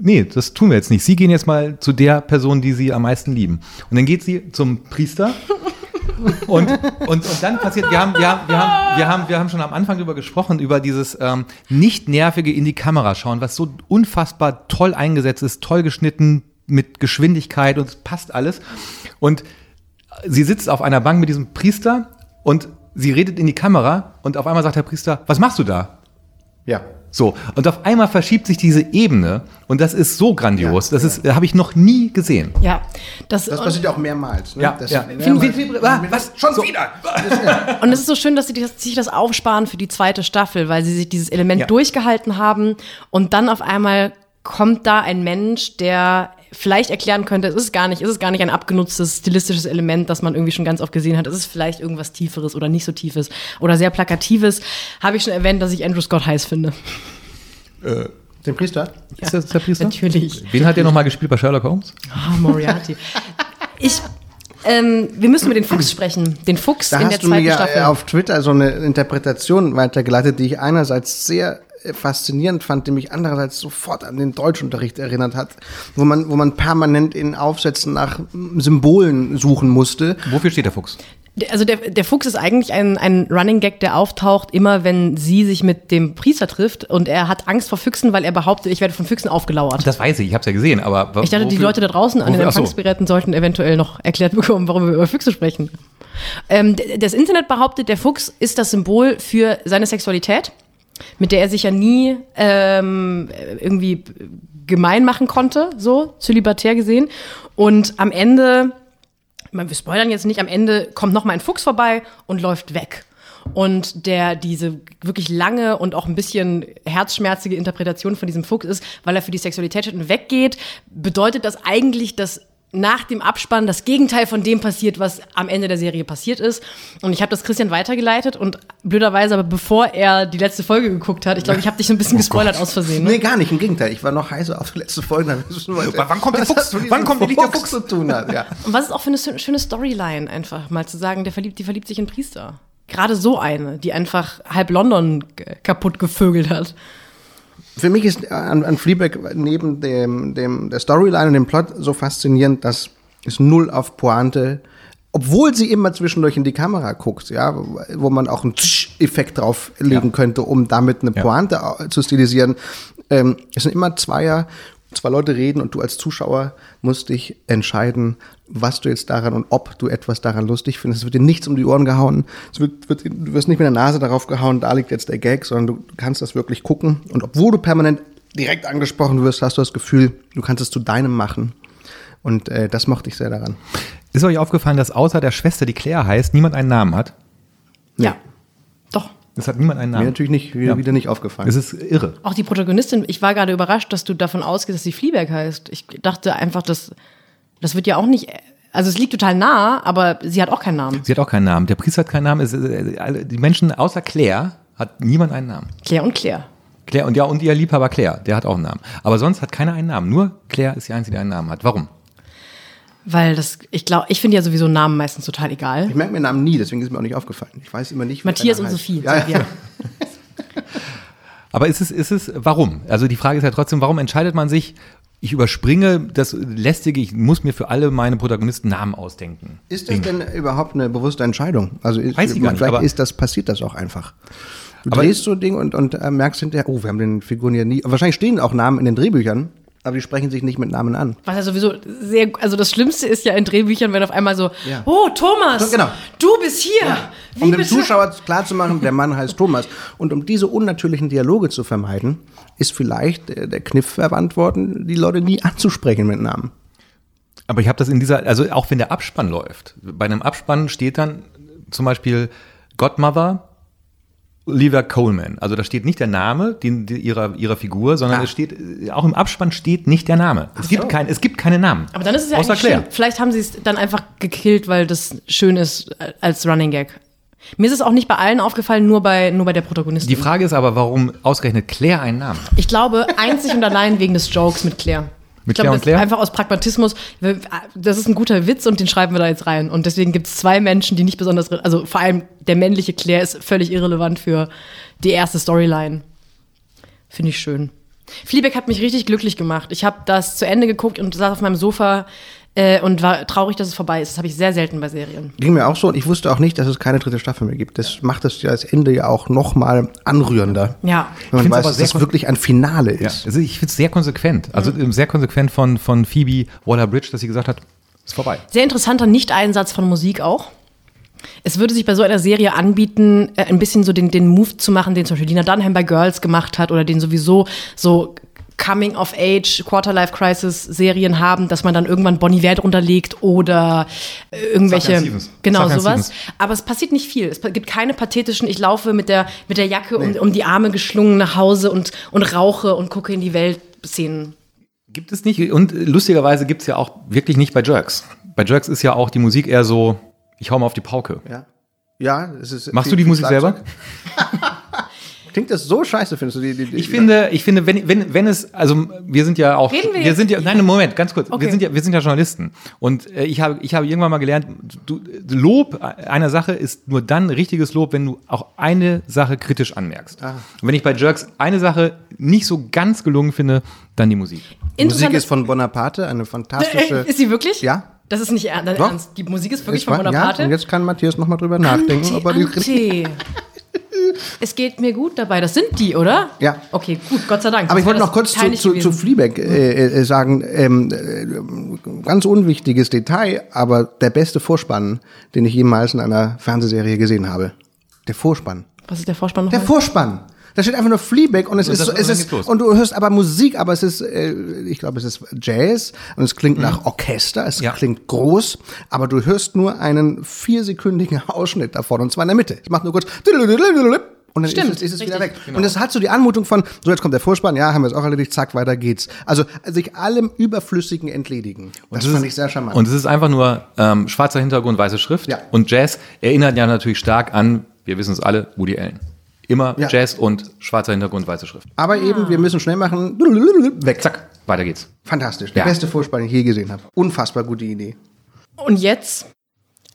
nee, das tun wir jetzt nicht. Sie gehen jetzt mal zu der Person, die sie am meisten lieben. Und dann geht sie zum Priester und, und, und dann passiert, wir haben, wir, haben, wir, haben, wir, haben, wir haben schon am Anfang darüber gesprochen, über dieses ähm, nicht nervige in die Kamera schauen, was so unfassbar toll eingesetzt ist, toll geschnitten, mit Geschwindigkeit und es passt alles. Und sie sitzt auf einer Bank mit diesem Priester und sie redet in die Kamera und auf einmal sagt der Priester, was machst du da? ja. So, und auf einmal verschiebt sich diese Ebene und das ist so grandios, Ja, das ist, habe ich noch nie gesehen. Ja, das, Das passiert ja auch mehrmals. Ne? Ja, das ja. mehrmals- Wie- wie- ah, was? Schon So. wieder! (laughs) und es ist so schön, dass sie das, sich das aufsparen für die zweite Staffel, weil sie sich dieses Element Ja. durchgehalten haben und dann auf einmal kommt da ein Mensch, der vielleicht erklären könnte, es ist gar nicht, es ist gar nicht ein abgenutztes stilistisches Element, das man irgendwie schon ganz oft gesehen hat. Es ist vielleicht irgendwas Tieferes oder nicht so Tiefes oder sehr Plakatives. Habe ich schon erwähnt, dass ich Andrew Scott heiß finde. Den Priester? Ist das der Priester? Natürlich. Wen hat der nochmal gespielt bei Sherlock Holmes? Ah, Moriarty. Ich, ähm, wir müssen über den Fuchs sprechen. Den Fuchs Da in der hast du mir zweiten ja Staffel. äh, auf Twitter so eine Interpretation weitergeleitet, die ich einerseits sehr äh, faszinierend fand, die mich andererseits sofort an den Deutschunterricht erinnert hat, wo man, wo man permanent in Aufsätzen nach Symbolen suchen musste. Wofür steht der Fuchs? Der- Also der, der Fuchs ist eigentlich ein, ein Running Gag, der auftaucht, immer wenn sie sich mit dem Priester trifft und er hat Angst vor Füchsen, weil er behauptet, ich werde von Füchsen aufgelauert. Das weiß ich, ich habe es ja gesehen, aber Ich dachte, die wofür- Leute da draußen an den ach so. Empfangsgeräten sollten eventuell noch erklärt bekommen, warum wir über Füchse sprechen. Ähm, das Internet behauptet, der Fuchs ist das Symbol für seine Sexualität, mit der er sich ja nie ähm, irgendwie gemein machen konnte, so zölibatär gesehen. Und am Ende, wir spoilern jetzt nicht, am Ende kommt noch mal ein Fuchs vorbei und läuft weg. Und der diese wirklich lange und auch ein bisschen herzschmerzige Interpretation von diesem Fuchs ist, weil er für die Sexualität weggeht, bedeutet das eigentlich, dass nach dem Abspann das Gegenteil von dem passiert, was am Ende der Serie passiert ist. Und ich habe das Christian weitergeleitet und blöderweise, aber bevor er die letzte Folge geguckt hat, ich glaube, ich habe dich so ein bisschen gespoilert aus Versehen. Ne? Nee, gar nicht, im Gegenteil. Ich war noch heißer auf die letzte Folge. Wann kommt der was Fuchs? Wann kommt der Fuchs? zu tun hat? Ja. Und was ist auch für eine schö- schöne Storyline einfach, mal zu sagen, der verliebt, die verliebt sich in Priester. Gerade so eine, die einfach halb London g- kaputt gevögelt hat. Für mich ist an, an Fleabag neben dem, dem, der Storyline und dem Plot so faszinierend, dass es null auf Pointe, obwohl sie immer zwischendurch in die Kamera guckt, ja, wo man auch einen Tsch-Effekt drauflegen könnte, um damit eine Ja. Pointe au- zu stilisieren. Ähm, es sind immer Zweier, zwei Leute reden und du als Zuschauer musst dich entscheiden, was du jetzt daran und ob du etwas daran lustig findest. Es wird dir nichts um die Ohren gehauen. Es wird, wird, du wirst nicht mit der Nase darauf gehauen, da liegt jetzt der Gag, sondern du kannst das wirklich gucken. Und obwohl du permanent direkt angesprochen wirst, hast du das Gefühl, du kannst es zu deinem machen. Und äh, das mochte ich sehr daran. Ist euch aufgefallen, dass außer der Schwester, die Claire heißt, niemand einen Namen hat? Ja. Es hat niemand einen Mir Namen. natürlich nicht, wieder, Ja. wieder nicht aufgefallen. Es ist irre. Auch die Protagonistin, ich war gerade überrascht, dass du davon ausgehst, dass sie Fleabag heißt. Ich dachte einfach, dass das wird ja auch nicht, also es liegt total nah, aber sie hat auch keinen Namen. Sie hat auch keinen Namen. Der Priester hat keinen Namen. Es, äh, alle- die Menschen außer Claire hat niemand einen Namen. Claire und Claire. Claire und ja, und ihr Liebhaber Claire, der hat auch einen Namen. Aber sonst hat keiner einen Namen. Nur Claire ist die Einzige, die einen Namen hat. Warum? Weil das, ich glaube, ich finde ja sowieso Namen meistens total egal. ich merke mir Namen nie, deswegen ist mir auch nicht aufgefallen. Ich weiß immer nicht, wie Matthias und heißt. Sophie. Ja, ja. (laughs) Aber ist es, ist es, warum? Also die Frage ist ja trotzdem, warum entscheidet man sich, ich überspringe das Lästige, ich muss mir für alle meine Protagonisten Namen ausdenken. Ist das denn überhaupt eine bewusste Entscheidung? Also ist, Weiß ich gar nicht, vielleicht aber- ist das, passiert das auch einfach. Du Aber- drehst so ein Ding und, und äh, merkst hinterher, oh, wir haben den Figuren ja nie. Wahrscheinlich stehen auch Namen in den Drehbüchern, aber die sprechen sich nicht mit Namen an. Was ja sowieso sehr, also das Schlimmste ist ja in Drehbüchern, wenn auf einmal so, Ja. oh Thomas, So, genau. du bist hier. Wie Um dem? Zuschauer klarzumachen, der Mann heißt Thomas. Und um diese unnatürlichen Dialoge zu vermeiden, ist vielleicht äh, der Kniff verwandt worden, die Leute nie anzusprechen mit Namen. Aber ich habe das in dieser, also auch wenn der Abspann läuft, bei einem Abspann steht dann zum Beispiel Godmother Olivia Coleman. Also da steht nicht der Name die, die, ihrer, ihrer Figur, sondern Ah. es steht, auch im Abspann steht nicht der Name. Es, gibt, kein, es gibt keine Namen. Aber dann ist es ja Außer Claire. schön. Vielleicht haben sie es dann einfach gekillt, weil das schön ist äh, als Running Gag. Mir ist es auch nicht bei allen aufgefallen, nur bei, nur bei der Protagonistin. Die Frage ist aber, warum ausgerechnet Claire einen Namen hat. Ich glaube, einzig und allein wegen des Jokes mit Claire. Mit ich glaube, Claire einfach aus Pragmatismus. Das ist ein guter Witz und den schreiben wir da jetzt rein. Und deswegen gibt es zwei Menschen, die nicht besonders, also vor allem der männliche Claire ist völlig irrelevant für die erste Storyline. Finde ich schön. Fleabag hat mich richtig glücklich gemacht. Ich habe das zu Ende geguckt und saß auf meinem Sofa äh, und war traurig, dass es vorbei ist. Das habe ich sehr selten bei Serien. Ging mir auch so und ich wusste auch nicht, dass es keine dritte Staffel mehr gibt. Das macht das ja das Ende ja auch noch mal anrührender. Ja. Wenn man weiß, aber dass das kon- wirklich ein Finale Ja, ist. also ich finde es sehr konsequent. Also äh, sehr konsequent von, von Phoebe Waller-Bridge, dass sie gesagt hat, ist vorbei. Sehr interessanter Nicht-Einsatz von Musik auch. Es würde sich bei so einer Serie anbieten, äh, ein bisschen so den, den Move zu machen, den zum Beispiel Lina Dunham bei Girls gemacht hat oder den sowieso so Coming-of-Age, Quarter-Life-Crisis-Serien haben, dass man dann irgendwann Bonnie Wert runterlegt oder äh, irgendwelche. Genau, sowas. Aber es passiert nicht viel. Es gibt keine pathetischen, ich laufe mit der, mit der Jacke um, um die Arme geschlungen nach Hause und, und rauche und gucke in die Welt Szenen. Gibt es nicht. Und lustigerweise gibt es ja auch wirklich nicht bei Jerks. Bei Jerks ist ja auch die Musik eher so, ich hau mal auf die Pauke. Ja. Ja, es ist. Machst viel- du die Musik selber? Klingt das so scheiße, findest du die? die, die Ich finde, ich finde, wenn, wenn, wenn es, also wir sind ja auch, Reden wir wir, sind ja, nein, Moment, ganz kurz, Okay. wir sind ja, wir sind ja Journalisten und äh, ich habe, ich habe irgendwann mal gelernt, du, Lob einer Sache ist nur dann richtiges Lob, wenn du auch eine Sache kritisch anmerkst. Ah. Und wenn ich bei Jerks eine Sache nicht so ganz gelungen finde, dann die Musik. Musik ist von Bonaparte, eine fantastische. (laughs) Ist sie wirklich? ja, Das ist nicht er- dein Doch. ernst. Die Musik ist wirklich Es von Bonaparte. Ja, und jetzt kann Matthias nochmal drüber nachdenken. ob er Anti. (laughs) (laughs) Es geht mir gut dabei. Das sind die, oder? Ja. Okay, gut, Gott sei Dank. Aber ich wollte noch kurz zu, zu, zu. Fleabag äh, äh, sagen, ähm, äh, ganz unwichtiges Detail, aber der beste Vorspann, den ich jemals in einer Fernsehserie gesehen habe. Der Vorspann. Was ist der Vorspann Der nochmal? Vorspann. Da steht einfach nur Fleabag und es ist, das- so, und es ist los. und du hörst aber Musik, aber es ist, äh, ich glaube, es ist Jazz und es klingt nach Orchester, es Mhm. Ja. klingt groß, aber du hörst nur einen viersekündigen (laughs) Ausschnitt davon und zwar in der Mitte. Es macht nur kurz und dann Stimmt, ist es, ist es wieder weg. Und es hat so die Anmutung von, so jetzt kommt der Vorspann, ja, haben wir es auch erledigt, zack, weiter geht's. Also sich allem Überflüssigen entledigen. Das, fand ich sehr charmant. Und es ist einfach nur ähm, schwarzer Hintergrund, weiße Schrift. Ja. Und Jazz erinnert ja natürlich stark an, wir wissen es alle, Woody Allen. Immer Ja. Jazz und schwarzer Hintergrund, weiße Schrift. aber eben, wir müssen schnell machen, weg. Zack, weiter geht's. Fantastisch. Der Ja. beste Vorspann, den ich je gesehen habe. Unfassbar gute Idee. Und jetzt?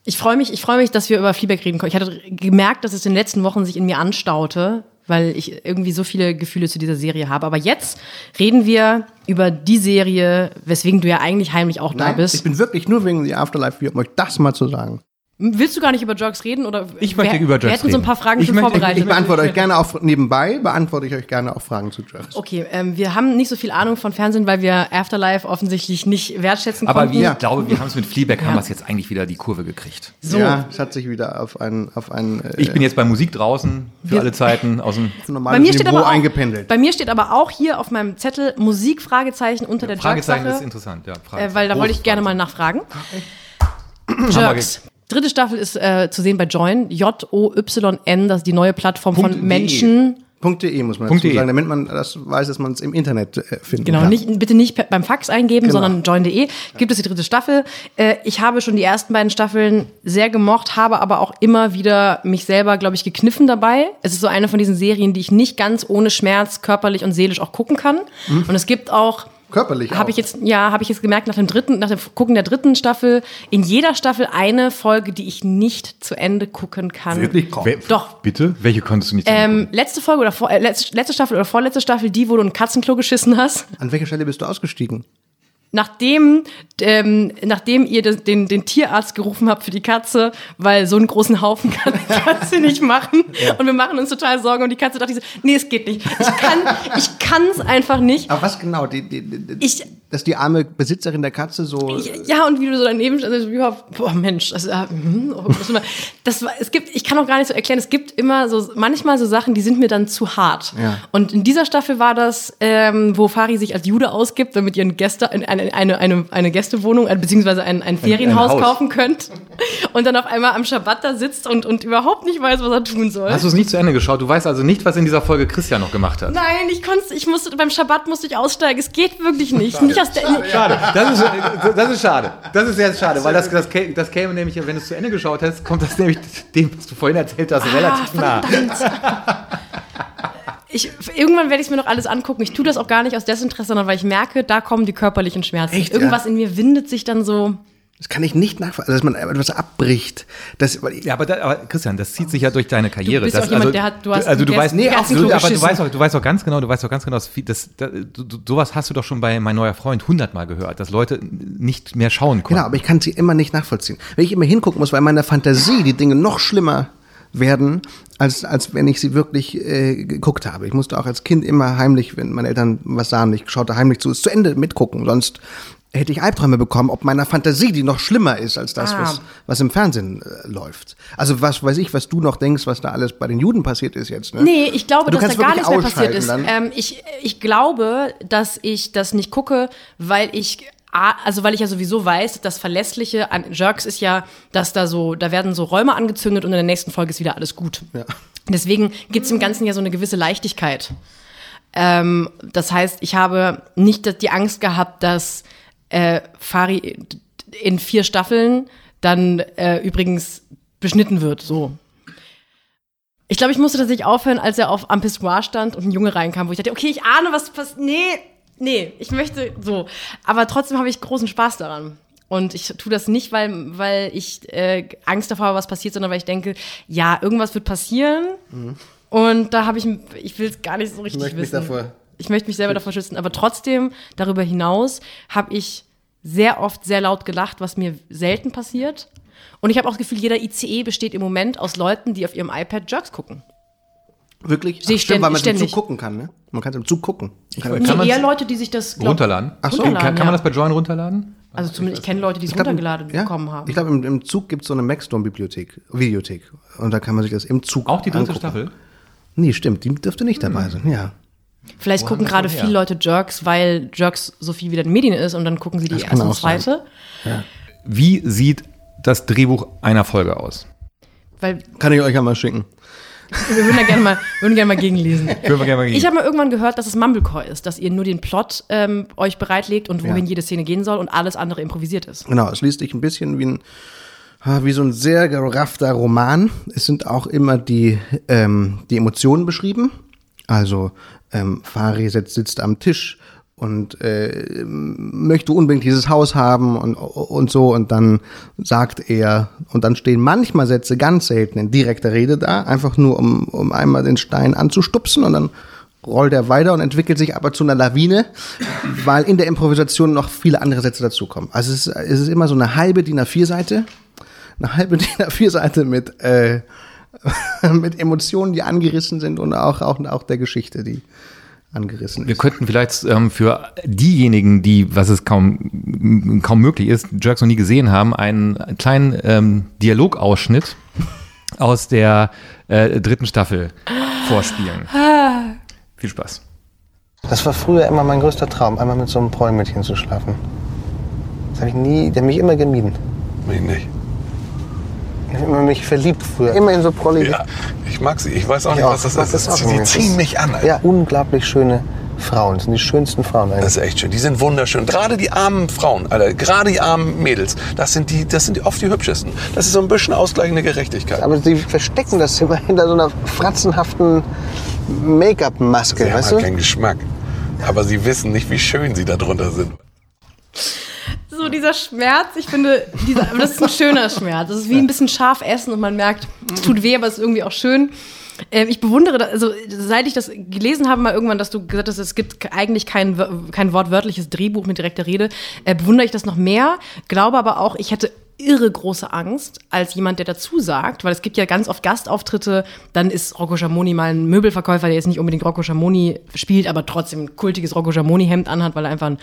Ich freue mich, ich freue mich, dass wir über Fleabag reden können. Ich hatte gemerkt, dass es in den letzten Wochen sich in mir anstaute, weil ich irgendwie so viele Gefühle zu dieser Serie habe. Aber jetzt reden wir über die Serie, weswegen du ja eigentlich heimlich auch da Nein, bist. ich bin wirklich nur wegen The Afterlife hier, um euch das mal zu sagen. Willst du gar nicht über Jerks reden? Oder Ich möchte wir, über Jerks Wir hätten so ein reden. paar Fragen Ich schon möchte- vorbereitet. Ich beantworte euch gerne auch nebenbei, beantworte ich euch gerne auch Fragen zu Jerks. Okay, ähm, wir haben nicht so viel Ahnung von Fernsehen, weil wir Afterlife offensichtlich nicht wertschätzen Aber konnten. wir, Ja. ich glaube, wir haben es mit Fleabag, haben wir es jetzt eigentlich wieder die Kurve gekriegt. So, Ja, es hat sich wieder auf ein, auf ein äh, Ich bin jetzt bei Musik draußen, für Wir- alle Zeiten, aus dem normales bei mir, steht Niveau aber auch, eingependelt. bei mir steht aber auch hier auf meinem Zettel Musik, Fragezeichen unter der Fragezeichen Jerks-Sache. ist interessant, ja. Äh, Fragezeichen. weil da wollte ich gerne mal nachfragen. Jerks. Dritte Staffel ist äh, zu sehen bei Join. J-O-Y-N, das ist die neue Plattform Punkt von. Menschen. .de muss man dazu de. sagen, damit man das weiß, dass man es im Internet äh, finden Genau, kann. nicht, bitte nicht beim Fax eingeben, Genau. sondern join.de. Gibt es die dritte Staffel. Äh, ich habe schon die ersten beiden Staffeln sehr gemocht, habe aber auch immer wieder mich selber, glaube ich, gekniffen dabei. Es ist so eine von diesen Serien, die ich nicht ganz ohne Schmerz körperlich und seelisch auch gucken kann. Und es gibt auch Körperlich Habe ich jetzt, ja, habe ich jetzt gemerkt nach dem dritten, nach dem Gucken der dritten Staffel, in jeder Staffel eine Folge, die ich nicht zu Ende gucken kann. Wirklich. Wer- Doch. Bitte? Welche konntest du nicht Ähm, letzte Folge oder vor, äh, letzte, letzte Staffel oder vorletzte Staffel, die, wo du ein Katzenklo geschissen hast. An welcher Stelle bist du ausgestiegen? Nachdem, ähm, nachdem ihr das, den, den Tierarzt gerufen habt für die Katze, weil so einen großen Haufen kann die Katze (laughs) nicht machen. Und wir machen uns total Sorgen. Und die Katze dachte so, nee, es geht nicht. Ich kann, ich einfach nicht. Aber was genau? Die, die, die, Ich- dass die arme Besitzerin der Katze so. Ja, und wie du so daneben also überhaupt, boah, Mensch, das, äh, hm, oh, das, war- es gibt, ich kann auch gar nicht so erklären, es gibt immer so, manchmal so Sachen, die sind mir dann zu hart. Ja. Und in dieser Staffel war das, ähm, wo Fari sich als Jude ausgibt, damit ihr ein Gäste, eine, eine, eine, eine Gästewohnung, äh, beziehungsweise ein, ein Ferienhaus Haus. kaufen könnt. (laughs) Und dann auf einmal am Schabbat da sitzt und, und überhaupt nicht weiß, was er tun soll. Hast du es nicht zu Ende geschaut? Du weißt also nicht, was in dieser Folge Christian noch gemacht hat. Nein, ich konnte, ich musste, beim Schabbat musste ich aussteigen. Es geht wirklich nicht. Nicht aus der, Schade, das ist, das ist schade. Das ist sehr schade, weil das, das, das käme nämlich, wenn du es zu Ende geschaut hättest, kommt das nämlich dem, was du vorhin erzählt hast, relativ nah. (laughs) Ich, irgendwann werde ich es mir noch alles angucken. Ich tue das auch gar nicht aus Desinteresse, sondern weil ich merke, da kommen die körperlichen Schmerzen. Echt, Irgendwas ja? in mir windet sich dann so. Das kann ich nicht nachvollziehen, dass man etwas abbricht. Das, weil ich- Ja, aber, da, aber Christian, das zieht sich ja durch deine Karriere. bist das, auch jemand, der hat- du hast also du weißt, nee, absolut, aber du weißt, auch, du weißt auch ganz genau, du weißt auch ganz genau, das, das, du, du, sowas hast du doch schon bei mein neuer Freund hundertmal gehört, dass Leute nicht mehr schauen konnten. Genau, aber ich kann sie immer nicht nachvollziehen. Wenn ich immer hingucken muss, weil in meiner Fantasie die Dinge noch schlimmer werden, als, als wenn ich sie wirklich äh, geguckt habe. Ich musste auch als Kind immer heimlich, wenn meine Eltern was sahen, ich schaute heimlich zu, es zu Ende mitgucken, sonst hätte ich Albträume bekommen, ob meiner Fantasie, die noch schlimmer ist als das, Ah. was, was im Fernsehen äh, läuft. Also was weiß ich, was du noch denkst, was da alles bei den Juden passiert ist jetzt. Ne? Nee, ich glaube, dass da gar nichts mehr passiert ist. Ähm, ich, ich glaube, dass ich das nicht gucke, weil ich also weil ich ja sowieso weiß, das Verlässliche an Jerks ist ja, dass da so, da werden so Räume angezündet und in der nächsten Folge ist wieder alles gut. Ja. Deswegen gibt es im Ganzen ja so eine gewisse Leichtigkeit. Ähm, das heißt, ich habe nicht die Angst gehabt, dass äh, Fari in vier Staffeln dann äh, übrigens beschnitten wird. So. Ich glaube, ich musste tatsächlich aufhören, als er auf am Pissoir stand und ein Junge reinkam, wo ich dachte, okay, ich ahne, was passiert. Nee, nee, ich möchte so. Aber trotzdem habe ich großen Spaß daran. Und ich tue das nicht, weil, weil ich äh, Angst davor habe, was passiert, sondern weil ich denke, ja, irgendwas wird passieren. Und da habe ich, ich will es gar nicht so richtig möchte mich wissen. davor- ich möchte mich selber davor schützen. Aber trotzdem, darüber hinaus, habe ich sehr oft sehr laut gelacht, was mir selten passiert. Und ich habe auch das Gefühl, jeder ICE besteht im Moment aus Leuten, die auf ihrem iPad Jerks gucken. Wirklich? Ach, stimmt, weil man ständig- im Zug gucken kann, ne? Man kann im Zug gucken. Ich kann, Nee, eher Leute, die sich das glaub, runterladen. Ach so. kann, kann runterladen, man ja. das bei Join runterladen? Also zumindest, ich kenne Leute, die es runtergeladen ja, bekommen haben. Ich glaube, im, im Zug gibt es so eine Maxstorm-Bibliothek, Videothek. Und da kann man sich das im Zug Auch die dritte angucken. Staffel? Nee, stimmt, die dürfte nicht dabei sein, ja. Vielleicht gucken das gerade viele Leute Jerks, weil Jerks so viel wieder in den Medien ist und dann gucken sie die kann erste und zweite. Wie sieht das Drehbuch einer Folge aus? Weil Kann ich euch ja mal schicken. Wir würden da gerne mal, würden gerne mal gegenlesen. Können wir gerne mal Ich habe mal irgendwann gehört, dass es Mumblecore ist, dass ihr nur den Plot ähm, euch bereitlegt und wohin Ja. jede Szene gehen soll und alles andere improvisiert ist. Genau, es liest sich ein bisschen wie ein wie so ein sehr geraffter Roman. Es sind auch immer die, ähm, die Emotionen beschrieben. Also ähm, Fari sitzt, sitzt am Tisch und äh, möchte unbedingt dieses Haus haben und, und so und dann sagt er und dann stehen manchmal Sätze ganz selten in direkter Rede da, einfach nur um, um einmal den Stein anzustupsen und dann rollt er weiter und entwickelt sich aber zu einer Lawine, weil in der Improvisation noch viele andere Sätze dazukommen. Also es ist, es ist immer so eine halbe DIN A4-Seite, eine halbe (laughs) DIN A4-Seite mit, äh, (laughs) mit Emotionen, die angerissen sind und auch, auch, auch der Geschichte, die angerissen Wir ist. könnten vielleicht ähm, für diejenigen, die, was es kaum, kaum möglich ist, Jerks noch nie gesehen haben, einen kleinen ähm, Dialogausschnitt aus der äh, dritten Staffel vorspielen. Viel Spaß. Das war früher immer mein größter Traum, einmal mit so einem Prollmädchen zu schlafen. Das habe ich nie, der hat mich immer gemieden. Mich nicht. Ich habe immer mich verliebt früher. Immer in so prollige. Ja, ich mag sie. Ich weiß auch Ich nicht, auch. was das mag ist. das auch sie ziehen mich an. Alter. Ja, unglaublich schöne Frauen. Das sind die schönsten Frauen eigentlich. Das ist echt schön. Die sind wunderschön. Gerade die armen Frauen, Alter, gerade die armen Mädels, das sind die, das sind oft die hübschesten. Das ist so ein bisschen ausgleichende Gerechtigkeit. Aber sie verstecken das immer (laughs) hinter so einer fratzenhaften Make-up-Maske, sie haben halt du? keinen Geschmack. Aber sie wissen nicht, wie schön sie da drunter sind. So dieser Schmerz, ich finde, dieser, das ist ein schöner Schmerz. Das ist wie ein bisschen scharf essen und man merkt, es tut weh, aber es ist irgendwie auch schön. Ähm, ich bewundere, also seit ich das gelesen habe, mal irgendwann, dass du gesagt hast, es gibt eigentlich kein, kein wortwörtliches Drehbuch mit direkter Rede, äh, bewundere ich das noch mehr. Glaube aber auch, ich hätte irre große Angst als jemand, der dazu sagt, weil es gibt ja ganz oft Gastauftritte, dann ist Rocco Schamoni mal ein Möbelverkäufer, der jetzt nicht unbedingt Rocco Schamoni spielt, aber trotzdem ein kultiges Rocco Schamoni-Hemd anhat, weil er einfach ein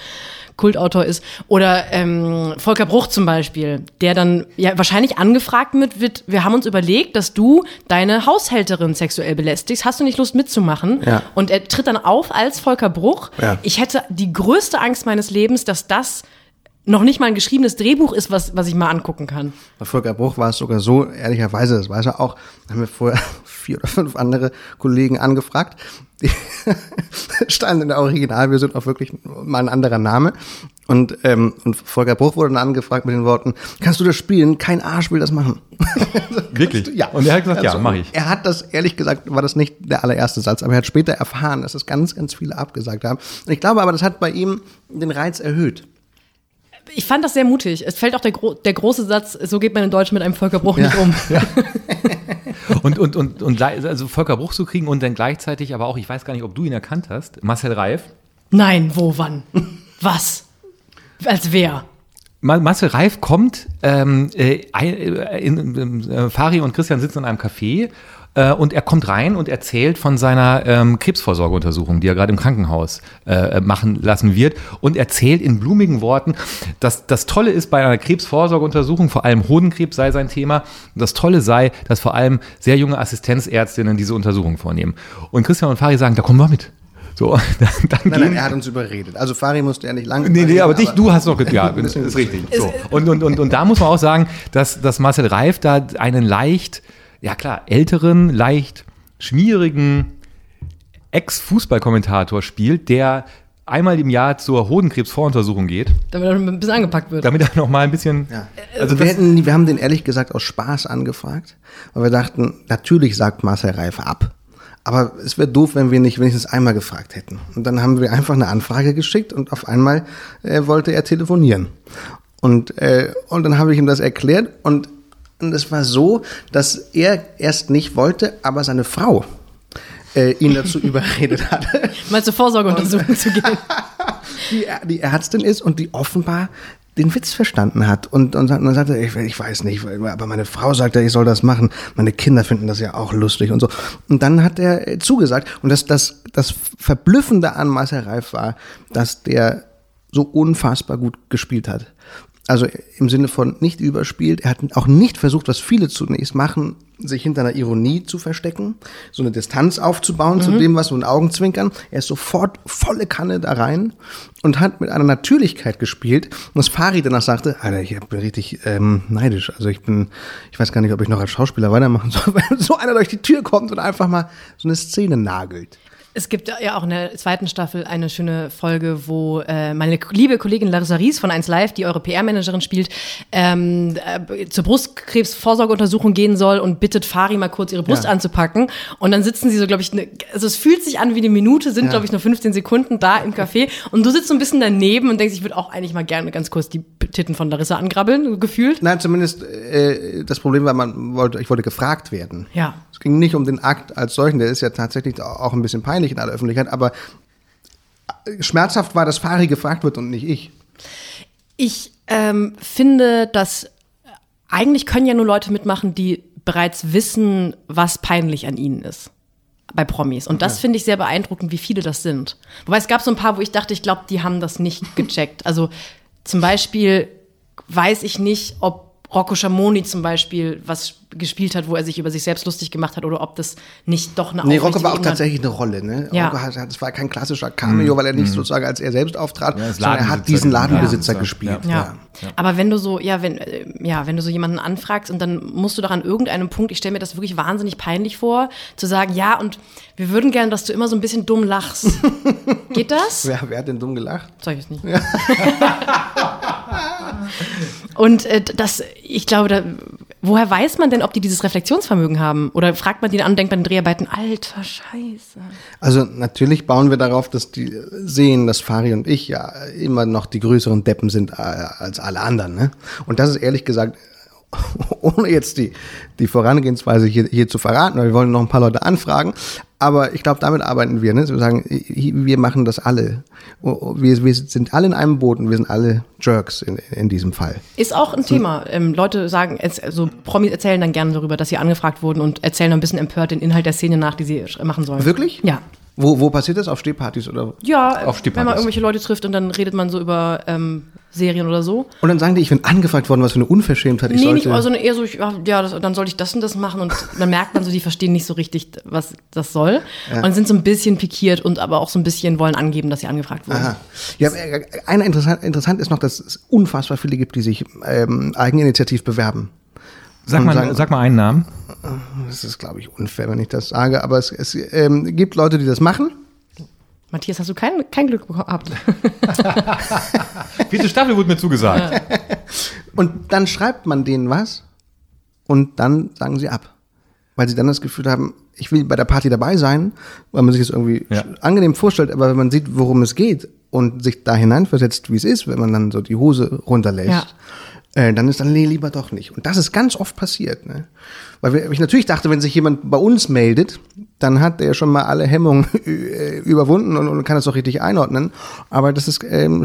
Kultautor ist. Oder ähm, Volker Bruch zum Beispiel, der dann ja wahrscheinlich angefragt wird, wird, wir haben uns überlegt, dass du deine Haushälterin sexuell belästigst. Hast du nicht Lust mitzumachen? Ja. Und er tritt dann auf als Volker Bruch. Ja. Ich hätte die größte Angst meines Lebens, dass das noch nicht mal ein geschriebenes Drehbuch ist, was, was ich mal angucken kann. Bei Volker Bruch war es sogar so, ehrlicherweise, das weiß er auch, haben wir vorher (laughs) vier oder fünf andere Kollegen angefragt. Die (laughs) standen in der Originalversion auch wirklich mal ein anderer Name. Und, ähm, und Volker Bruch wurde dann angefragt mit den Worten, kannst du das spielen? Kein Arsch will das machen. (laughs) Wirklich? Ja. Und er hat gesagt, ja, Also, mach ich. Er hat das, ehrlich gesagt, war das nicht der allererste Satz, aber er hat später erfahren, dass es ganz, ganz viele abgesagt haben. Und ich glaube aber, das hat bei ihm den Reiz erhöht. Ich fand das sehr mutig. Es fällt auch der, gro der große Satz, so geht man in Deutsch mit einem Volker Bruch nicht um. (laughs) Und, und, und, und gleich- also Volker Bruch zu kriegen und dann gleichzeitig, aber auch, ich weiß gar nicht, ob du ihn erkannt hast, Marcel Reif. Nein, wo, wann? Was? Als wer? Ma- Marcel Reif kommt, ähm, äh, äh, in, äh, Fari und Christian sitzen in einem Café äh, und er kommt rein und erzählt von seiner ähm, Krebsvorsorgeuntersuchung, die er gerade im Krankenhaus äh, machen lassen wird und erzählt in blumigen Worten, dass das Tolle ist bei einer Krebsvorsorgeuntersuchung, vor allem Hodenkrebs sei sein Thema, und das Tolle sei, dass vor allem sehr junge Assistenzärztinnen diese Untersuchung vornehmen. Und Christian und Fari sagen, da kommen wir mit. So, (laughs) dann, dann Nein, nein, er hat uns überredet. Also Fari musste ja nicht lang. Nee, nee, aber dich, du hast noch, ja, (laughs) ist richtig. So. Und, und, und, und da muss man auch sagen, dass, dass Marcel Reif da einen leicht, ja klar, älteren, leicht schmierigen Ex-Fußballkommentator spielt, der einmal im Jahr zur Hodenkrebsvoruntersuchung geht, Damit er ein bisschen angepackt wird. damit er noch mal ein bisschen, Ja. also wir, das, hätten, wir haben den ehrlich gesagt aus Spaß angefragt, weil wir dachten, natürlich sagt Marcel Reif ab. Aber es wäre doof, wenn wir nicht wenigstens einmal gefragt hätten. Und dann haben wir einfach eine Anfrage geschickt und auf einmal äh, wollte er telefonieren. Und, äh, und dann habe ich ihm das erklärt und, und es war so, dass er erst nicht wollte, aber seine Frau äh, ihn dazu (laughs) überredet hatte. Mal zur Vorsorgeuntersuchung zu gehen. (laughs) die, die Ärztin ist und die offenbar den Witz verstanden hat und, und, dann sagte, ich, ich weiß nicht, aber meine Frau sagt ja, ich soll das machen, meine Kinder finden das ja auch lustig und so. Und dann hat er zugesagt und das, das, das Verblüffende an Marcel Reif war, dass der so unfassbar gut gespielt hat. Also im Sinne von nicht überspielt. Er hat auch nicht versucht, was viele zunächst machen, sich hinter einer Ironie zu verstecken, so eine Distanz aufzubauen mhm. zu dem, was so ein Augenzwinkern. Er ist sofort volle Kanne da rein und hat mit einer Natürlichkeit gespielt. Und das Fari danach sagte, Alter, ich bin richtig ähm, neidisch. Also ich bin, ich weiß gar nicht, ob ich noch als Schauspieler weitermachen (laughs) soll, wenn so einer durch die Tür kommt und einfach mal so eine Szene nagelt. Es gibt ja auch in der zweiten Staffel eine schöne Folge, wo äh, meine liebe Kollegin Larissa Ries von 1 Live, die eure PR-Managerin spielt, ähm, äh, zur Brustkrebsvorsorgeuntersuchung gehen soll und bittet Fari mal kurz ihre Brust ja. anzupacken. Und dann sitzen sie so, glaube ich, ne, also es fühlt sich an wie eine Minute, sind, ja. glaube ich, nur 15 Sekunden da im Café. Und du sitzt so ein bisschen daneben und denkst, ich würde auch eigentlich mal gerne ganz kurz die Titten von Larissa angrabbeln, gefühlt. Nein, zumindest äh, das Problem war, man wollte, ich wollte gefragt werden. Ja. Es ging nicht um den Akt als solchen, der ist ja tatsächlich auch ein bisschen peinlich in aller Öffentlichkeit, aber schmerzhaft war, dass Fari gefragt wird und nicht ich. Ich ähm, finde, dass eigentlich können ja nur Leute mitmachen, die bereits wissen, was peinlich an ihnen ist. Bei Promis. Und das finde ich sehr beeindruckend, wie viele das sind. Wobei es gab so ein paar, wo ich dachte, ich glaube, die haben das nicht gecheckt. Also zum Beispiel weiß ich nicht, ob Rocco Schamoni zum Beispiel was gespielt hat, wo er sich über sich selbst lustig gemacht hat oder ob das nicht doch eine Nee, Rocco war auch tatsächlich eine Rolle, ne? Ja. Rocco hat, das war kein klassischer Cameo, mhm. weil er nicht mhm. sozusagen als er selbst auftrat, ja, sondern er hat diesen Ladenbesitzer ja. gespielt. Ja. ja. Aber wenn du so, ja, wenn, äh, ja, wenn du so jemanden anfragst und dann musst du doch an irgendeinem Punkt, ich stelle mir das wirklich wahnsinnig peinlich vor, zu sagen, ja, und wir würden gerne, dass du immer so ein bisschen dumm lachst. Geht das? (laughs) Wer, wer hat denn dumm gelacht? Sag ich es nicht. (laughs) (laughs) Und äh, das, ich glaube, da, woher weiß man denn, ob die dieses Reflexionsvermögen haben? Oder fragt man die an und denkt bei den Dreharbeiten, alter Scheiße. Also natürlich bauen wir darauf, dass die sehen, dass Fari und ich ja immer noch die größeren Deppen sind äh, als alle anderen. Ne? Und das ist ehrlich gesagt (laughs) ohne jetzt die, die Vorangehensweise hier, hier zu verraten, weil wir wollen noch ein paar Leute anfragen. Aber ich glaube, damit arbeiten wir. Ne? Wir sagen, wir machen das alle. Wir, wir sind alle in einem Boot und wir sind alle Jerks in, in diesem Fall. Ist auch ein Thema. Ähm, Leute sagen, also Promis erzählen dann gerne darüber, dass sie angefragt wurden und erzählen ein bisschen empört den Inhalt der Szene nach, die sie machen sollen. Wirklich? Ja. Wo, wo passiert das? Auf Stehpartys oder? Ja, auf Stehpartys. wenn man irgendwelche Leute trifft und dann redet man so über ähm, Serien oder so. Und dann sagen die, ich bin angefragt worden, was für eine Unverschämtheit ich nee, sollte. Nee, also eher so, ich, ja, das, dann soll ich das und das machen und dann merkt man so, die verstehen nicht so richtig, was das soll ja. und sind so ein bisschen pikiert und aber auch so ein bisschen wollen angeben, dass sie angefragt wurden. Aha. Ja, äh, eine interessant, interessant ist noch, dass es unfassbar viele gibt, die sich ähm, eigeninitiativ bewerben. Sag mal, sagen, sag mal einen Namen. Das ist, glaube ich, unfair, wenn ich das sage, aber es, es ähm, gibt Leute, die das machen. Matthias, hast du kein, kein Glück gehabt? (laughs) Vierte Staffel wurde mir zugesagt. Ja. Und dann schreibt man denen was und dann sagen sie ab. Weil sie dann das Gefühl haben, ich will bei der Party dabei sein, weil man sich das irgendwie ja. angenehm vorstellt, aber wenn man sieht, worum es geht und sich da hineinversetzt, wie es ist, wenn man dann so die Hose runterlässt, ja äh, dann ist dann nee, lieber doch nicht. Und das ist ganz oft passiert. Ne? Weil ich natürlich dachte, wenn sich jemand bei uns meldet, dann hat er schon mal alle Hemmungen (laughs) äh, überwunden und, und kann das auch richtig einordnen. Aber das ist, ähm,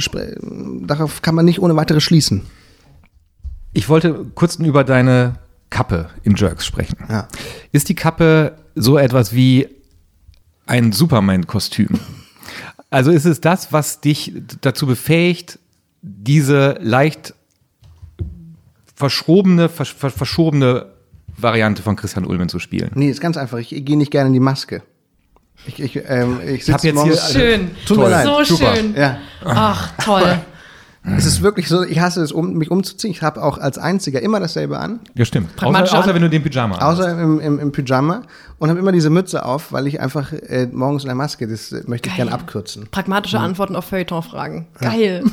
darauf kann man nicht ohne weiteres schließen. Ich wollte kurz über deine Kappe in Jerks sprechen. Ja. Ist die Kappe so etwas wie ein Superman-Kostüm? Also ist es das, was dich dazu befähigt, diese leicht verschrobene, versch verschobene Variante von Christian Ulmen zu spielen. Nee, ist ganz einfach. Ich, ich gehe nicht gerne in die Maske. Ich, ich, ähm, ich sitze jetzt hier. Schön. Tut mir leid. So Super. schön. Ja. Ach, toll. Es ist wirklich so, ich hasse es, um, mich umzuziehen. Ich habe auch als Einziger immer dasselbe an. Ja, stimmt. Außer, außer wenn du den Pyjama hast. Außer im, im, im Pyjama. Und habe immer diese Mütze auf, weil ich einfach äh, morgens in der Maske, das äh, möchte Geil. ich gerne abkürzen. Pragmatische mhm. Antworten auf Feuilleton-Fragen. Geil. Ja.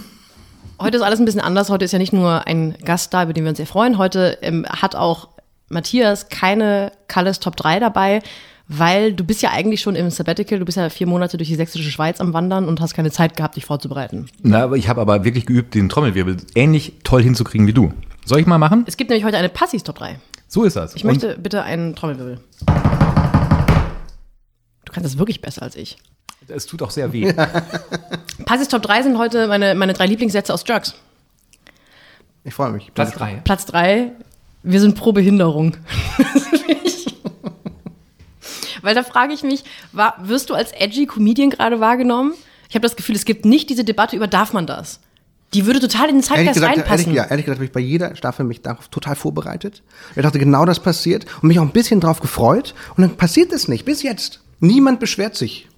Heute ist alles ein bisschen anders. Heute ist ja nicht nur ein Gast da, über den wir uns sehr freuen. Heute ähm, hat auch Matthias keine Kalles Top 3 dabei, weil du bist ja eigentlich schon im Sabbatical, du bist ja vier Monate durch die sächsische Schweiz am Wandern und hast keine Zeit gehabt, dich vorzubereiten. Na, aber ich habe aber wirklich geübt, den Trommelwirbel ähnlich toll hinzukriegen wie du. Soll ich mal machen? Es gibt nämlich heute eine Passis Top 3. So ist das. Ich und möchte bitte einen Trommelwirbel. Du kannst das wirklich besser als ich. Es tut auch sehr weh. Passis Top 3 sind heute meine, meine drei Lieblingssätze aus Jerks. Ich freue mich. Platz drei. Platz drei, wir sind pro Behinderung. (laughs) Weil da frage ich mich, war, wirst du als edgy Comedian gerade wahrgenommen? Ich habe das Gefühl, es gibt nicht diese Debatte über, darf man das? Die würde total in den Ehrlich Zeitgeist gesagt, reinpassen. ehrlich, ja, ehrlich gesagt habe ich bei jeder Staffel mich darauf total vorbereitet. Ich dachte, genau das passiert und mich auch ein bisschen drauf gefreut. Und dann passiert es nicht, bis jetzt. Niemand beschwert sich.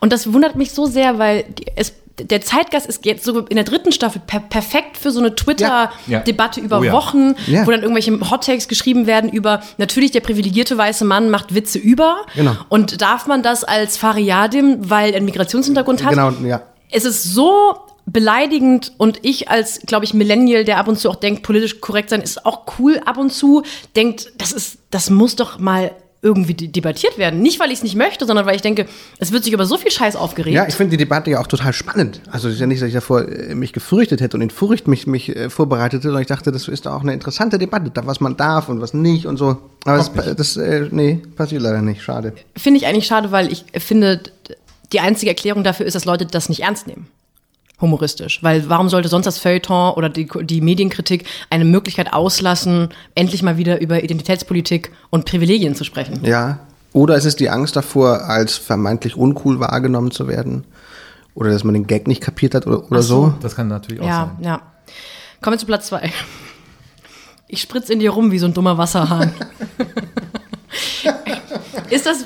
Und das wundert mich so sehr, weil es, der Zeitgeist ist jetzt so in der dritten Staffel per perfekt für so eine Twitter-Debatte Ja. über Oh ja. Wochen, Ja. wo dann irgendwelche Hottakes geschrieben werden über, natürlich der privilegierte weiße Mann macht Witze über. Genau. Und darf man das als Fariadim, weil er einen Migrationshintergrund hat? Genau, ja. Es ist so beleidigend und ich als, glaube ich, Millennial, der ab und zu auch denkt, politisch korrekt sein ist auch cool ab und zu, denkt, das ist, das muss doch mal irgendwie de- debattiert werden. Nicht, weil ich es nicht möchte, sondern weil ich denke, es wird sich über so viel Scheiß aufgeregt. Ja, ich finde die Debatte ja auch total spannend. Also es ist ja nicht, dass ich davor äh, mich gefürchtet hätte und in Furcht mich, mich äh, vorbereitet hätte, sondern ich dachte, das ist doch auch eine interessante Debatte, da was man darf und was nicht und so. Aber das, das äh, nee, passiert leider nicht. Schade. Finde ich eigentlich schade, weil ich finde, die einzige Erklärung dafür ist, dass Leute das nicht ernst nehmen. Humoristisch. Weil warum sollte sonst das Feuilleton oder die, die Medienkritik eine Möglichkeit auslassen, endlich mal wieder über Identitätspolitik und Privilegien zu sprechen? Ja. Oder ist es die Angst davor, als vermeintlich uncool wahrgenommen zu werden? Oder dass man den Gag nicht kapiert hat oder, oder so. so? Das kann natürlich auch Ja, sein. ja. Kommen wir zu Platz zwei. Ich spritz in dir rum wie so ein dummer Wasserhahn. (laughs) ist das.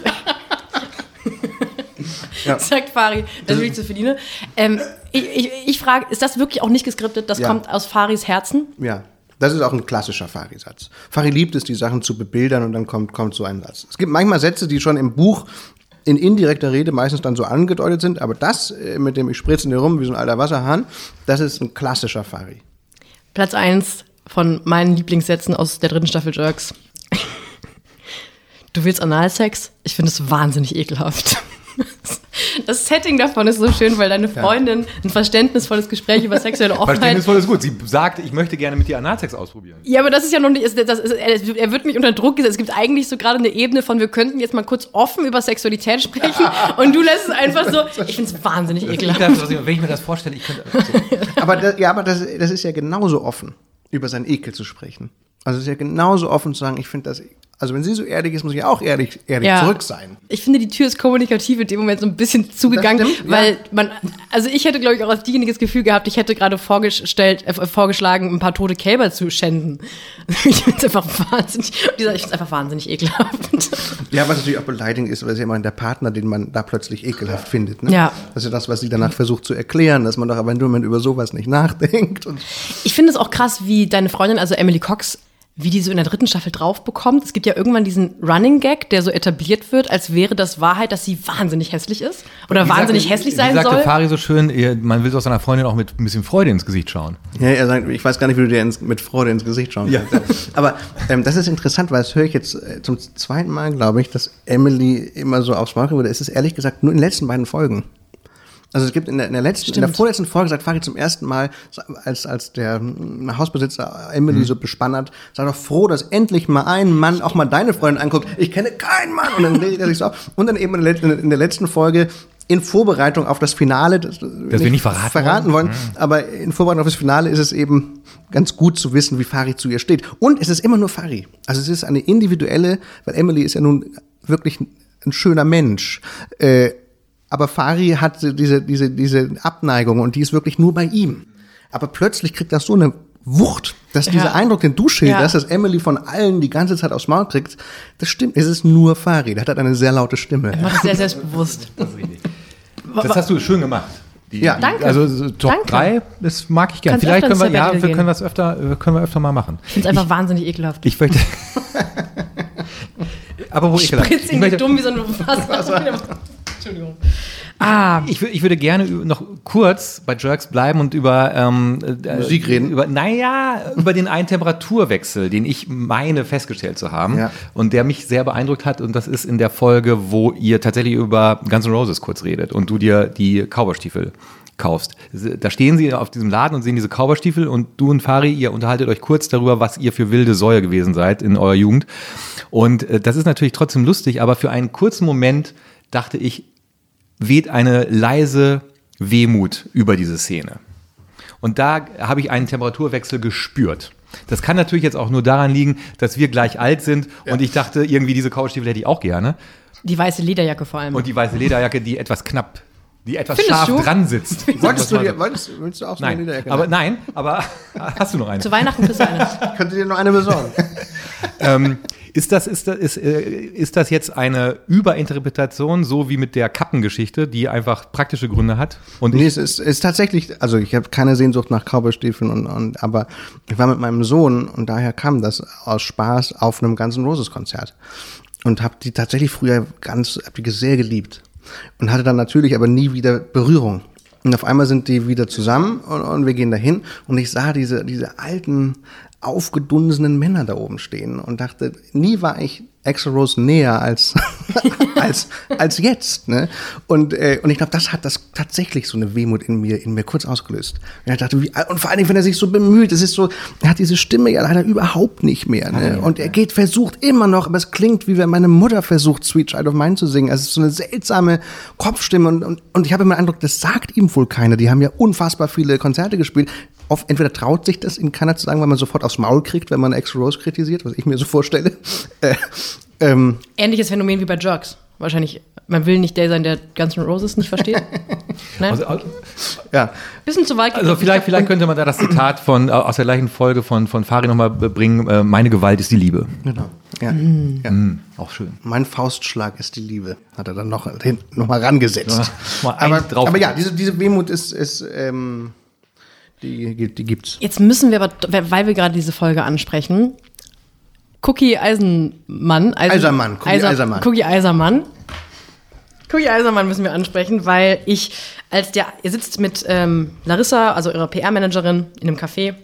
(laughs) Sagt Fari, das will ich zu verdienen. Ähm, ich ich, ich frage, ist das wirklich auch nicht geskriptet? Das Ja. kommt aus Faris Herzen? Ja. Das ist auch ein klassischer Fari-Satz. Fari liebt es, die Sachen zu bebildern und dann kommt, kommt so ein Satz. Es gibt manchmal Sätze, die schon im Buch in indirekter Rede meistens dann so angedeutet sind, aber das äh, mit dem Ich spritze in dir rum wie so ein alter Wasserhahn, das ist ein klassischer Fari. Platz eins von meinen Lieblingssätzen aus der dritten Staffel Jerks. (laughs) Du willst Analsex? Ich finde es wahnsinnig ekelhaft. Das Setting davon ist so schön, weil deine Freundin ein verständnisvolles Gespräch über sexuelle Offenheit Verständnisvoll ist gut. Sie sagt, ich möchte gerne mit dir Analsex ausprobieren. Ja, aber das ist ja noch nicht, das ist, er, wird mich unter Druck gesetzt. Es gibt eigentlich so gerade eine Ebene von, wir könnten jetzt mal kurz offen über Sexualität sprechen (laughs) und du lässt es einfach so. Ich finde es wahnsinnig ekelhaft. Ich- Wenn ich mir das vorstelle, ich könnte. So. (laughs) Aber, das, ja, aber das, das ist ja genauso offen, über seinen Ekel zu sprechen. Also es ist ja genauso offen zu sagen, ich finde das, also wenn sie so ehrlich ist, muss ich auch ehrlich, ehrlich Ja. zurück sein. Ich finde, die Tür ist kommunikativ in dem Moment so ein bisschen zugegangen, stimmt, weil ja. man, also ich hätte, glaube ich, auch als diejenige das Gefühl gehabt, ich hätte gerade vorgestellt, äh, vorgeschlagen, ein paar tote Kälber zu schänden. (laughs) Ich finde es einfach wahnsinnig, ich finde es einfach wahnsinnig ekelhaft. Ja, was natürlich auch beleidigend ist, weil es ja immer der Partner, den man da plötzlich ekelhaft findet. Ne? Ja. Das ist ja das, was sie danach versucht zu erklären, dass man doch aber in dem Moment über sowas nicht nachdenkt. Ich finde es auch krass, wie deine Freundin, also Emily Cox, wie die so in der dritten Staffel drauf bekommt. Es gibt ja irgendwann diesen Running Gag, der so etabliert wird, als wäre das Wahrheit, dass sie wahnsinnig hässlich ist oder wahnsinnig hässlich sein Wie sagte soll. Fari so schön, man will doch seiner Freundin auch mit ein bisschen Freude ins Gesicht schauen. ja, er sagt, ich weiß gar nicht, wie du dir ins, mit Freude ins Gesicht schauen kannst. Aber ähm, das ist interessant, weil das höre ich jetzt äh, zum zweiten Mal, glaube ich, dass Emily immer so aufs Maul kriegt. Es ist ehrlich gesagt nur in den letzten beiden Folgen. Also es gibt in der, in der letzten, in der Stimmt. vorletzten Folge sagt Fari zum ersten Mal, als, als der hm, Hausbesitzer Emily so bespannert, sei doch froh, dass endlich mal ein Mann auch mal deine Freundin anguckt. Ich kenne keinen Mann. Und dann regt er sich so auf. Und dann eben in der, letzten- in der letzten Folge in Vorbereitung auf das Finale, das, wir nicht verraten verraten wollen, aber in Vorbereitung auf das Finale ist es eben ganz gut zu wissen, wie Fari zu ihr steht. Und es ist immer nur Fari. Also es ist eine individuelle, weil Emily ist ja nun wirklich ein schöner Mensch. Äh, aber Fari hat diese, diese, diese Abneigung und die ist wirklich nur bei ihm. Aber plötzlich kriegt das so eine Wucht, dass dieser Eindruck, den du schilderst, Ja. dass Emily von allen die ganze Zeit aufs Maul kriegt, das stimmt. Es ist nur Fari. Der hat eine sehr laute Stimme. Macht es sehr selbstbewusst. (laughs) Das hast du schön gemacht. Die, Ja. die, Danke. Also so Top Danke. 3, das mag ich gerne. Kannst Vielleicht können wir, ja, wir gehen. können das öfter, äh, können wir öfter mal machen. Ich finde es einfach wahnsinnig ekelhaft. Ich möchte. (laughs) Aber wo ekelhaft. Spritz Ich ihn möchte, dumm wie so ein Wasser. (laughs) Entschuldigung. Ah, Ich, ich würde gerne noch kurz bei Jerks bleiben und über ähm, äh, Musik reden? Über, naja, über den einen Temperaturwechsel, den ich meine festgestellt zu haben Ja. und der mich sehr beeindruckt hat. Und das ist in der Folge, wo ihr tatsächlich über Guns N' Roses kurz redet und du dir die Cowboystiefel kaufst. Da stehen sie auf diesem Laden und sehen diese Cowboystiefel und du und Fari, ihr unterhaltet euch kurz darüber, was ihr für wilde Säue gewesen seid in eurer Jugend. Und äh, das ist natürlich trotzdem lustig, aber für einen kurzen Moment dachte ich, weht eine leise Wehmut über diese Szene. Und da habe ich einen Temperaturwechsel gespürt. Das kann natürlich jetzt auch nur daran liegen, dass wir gleich alt sind und ich dachte, irgendwie diese Couchstiefel hätte ich auch gerne. Die weiße Lederjacke vor allem. Und die weiße Lederjacke, die etwas knapp, die etwas Findest scharf du? dran sitzt. (laughs) Wolltest du dir, wolltest, willst du auch so. so eine Nein, Lederjacke? aber nein, aber (laughs) hast du noch eine? Zu Weihnachten kriegst du eine. Ich könnte dir noch eine besorgen. (laughs) ähm, ist, das, ist, das, ist, äh, ist das jetzt eine Überinterpretation, so wie mit der Kappengeschichte, die einfach praktische Gründe hat? Und Nee, es ist, ist tatsächlich, also ich habe keine Sehnsucht nach Cowboystiefeln und, und aber ich war mit meinem Sohn und daher kam das aus Spaß auf einem ganzen Roses Konzert und habe die tatsächlich früher ganz, hab die sehr geliebt und hatte dann natürlich aber nie wieder Berührung. Und auf einmal sind die wieder zusammen und, und wir gehen dahin und ich sah diese, diese alten, aufgedunsenen Männer da oben stehen und dachte, nie war ich Extra Rose näher als, (laughs) als, als jetzt. Ne? Und, äh, und ich glaube, das hat das tatsächlich so eine Wehmut in mir, in mir kurz ausgelöst. Und, ich dachte, wie, und vor allen Dingen, wenn er sich so bemüht, es ist so, er hat diese Stimme ja leider überhaupt nicht mehr. Ne? Und er geht, versucht immer noch, aber es klingt, wie wenn meine Mutter versucht, Sweet Child of Mine zu singen. Also es ist so eine seltsame Kopfstimme und, und, und ich habe immer den Eindruck, das sagt ihm wohl keiner. Die haben ja unfassbar viele Konzerte gespielt. Oft, entweder traut sich das ihm keiner zu sagen, weil man sofort aufs Maul kriegt, wenn man Extra Rose kritisiert, was ich mir so vorstelle. (laughs) Äh, ähm, Ähnliches Phänomen wie bei Jerks. Wahrscheinlich, man will nicht der sein, der Guns N' Roses nicht versteht. (laughs) ne? also, also ja, Bisschen zu weit. also vielleicht, vielleicht könnte man da das Zitat von, äh, aus der gleichen Folge von, von Fari nochmal bringen, äh, meine Gewalt ist die Liebe. genau. Ja. ja. Hm, auch schön. Mein Faustschlag ist die Liebe, hat er dann noch, hinten noch mal rangesetzt. Ja, mal aber, aber ja, diese, diese Wehmut ist, ist ähm, die, die gibt's. Jetzt müssen wir aber, weil wir gerade diese Folge ansprechen, Cookie Eisenmann. Eisen, Eisermann, Cookie Eisermann. Cookie Eisermann. Cookie Eisermann müssen wir ansprechen, weil ich, als der, ihr sitzt mit ähm, Larissa, also ihrer PR-Managerin, in einem Café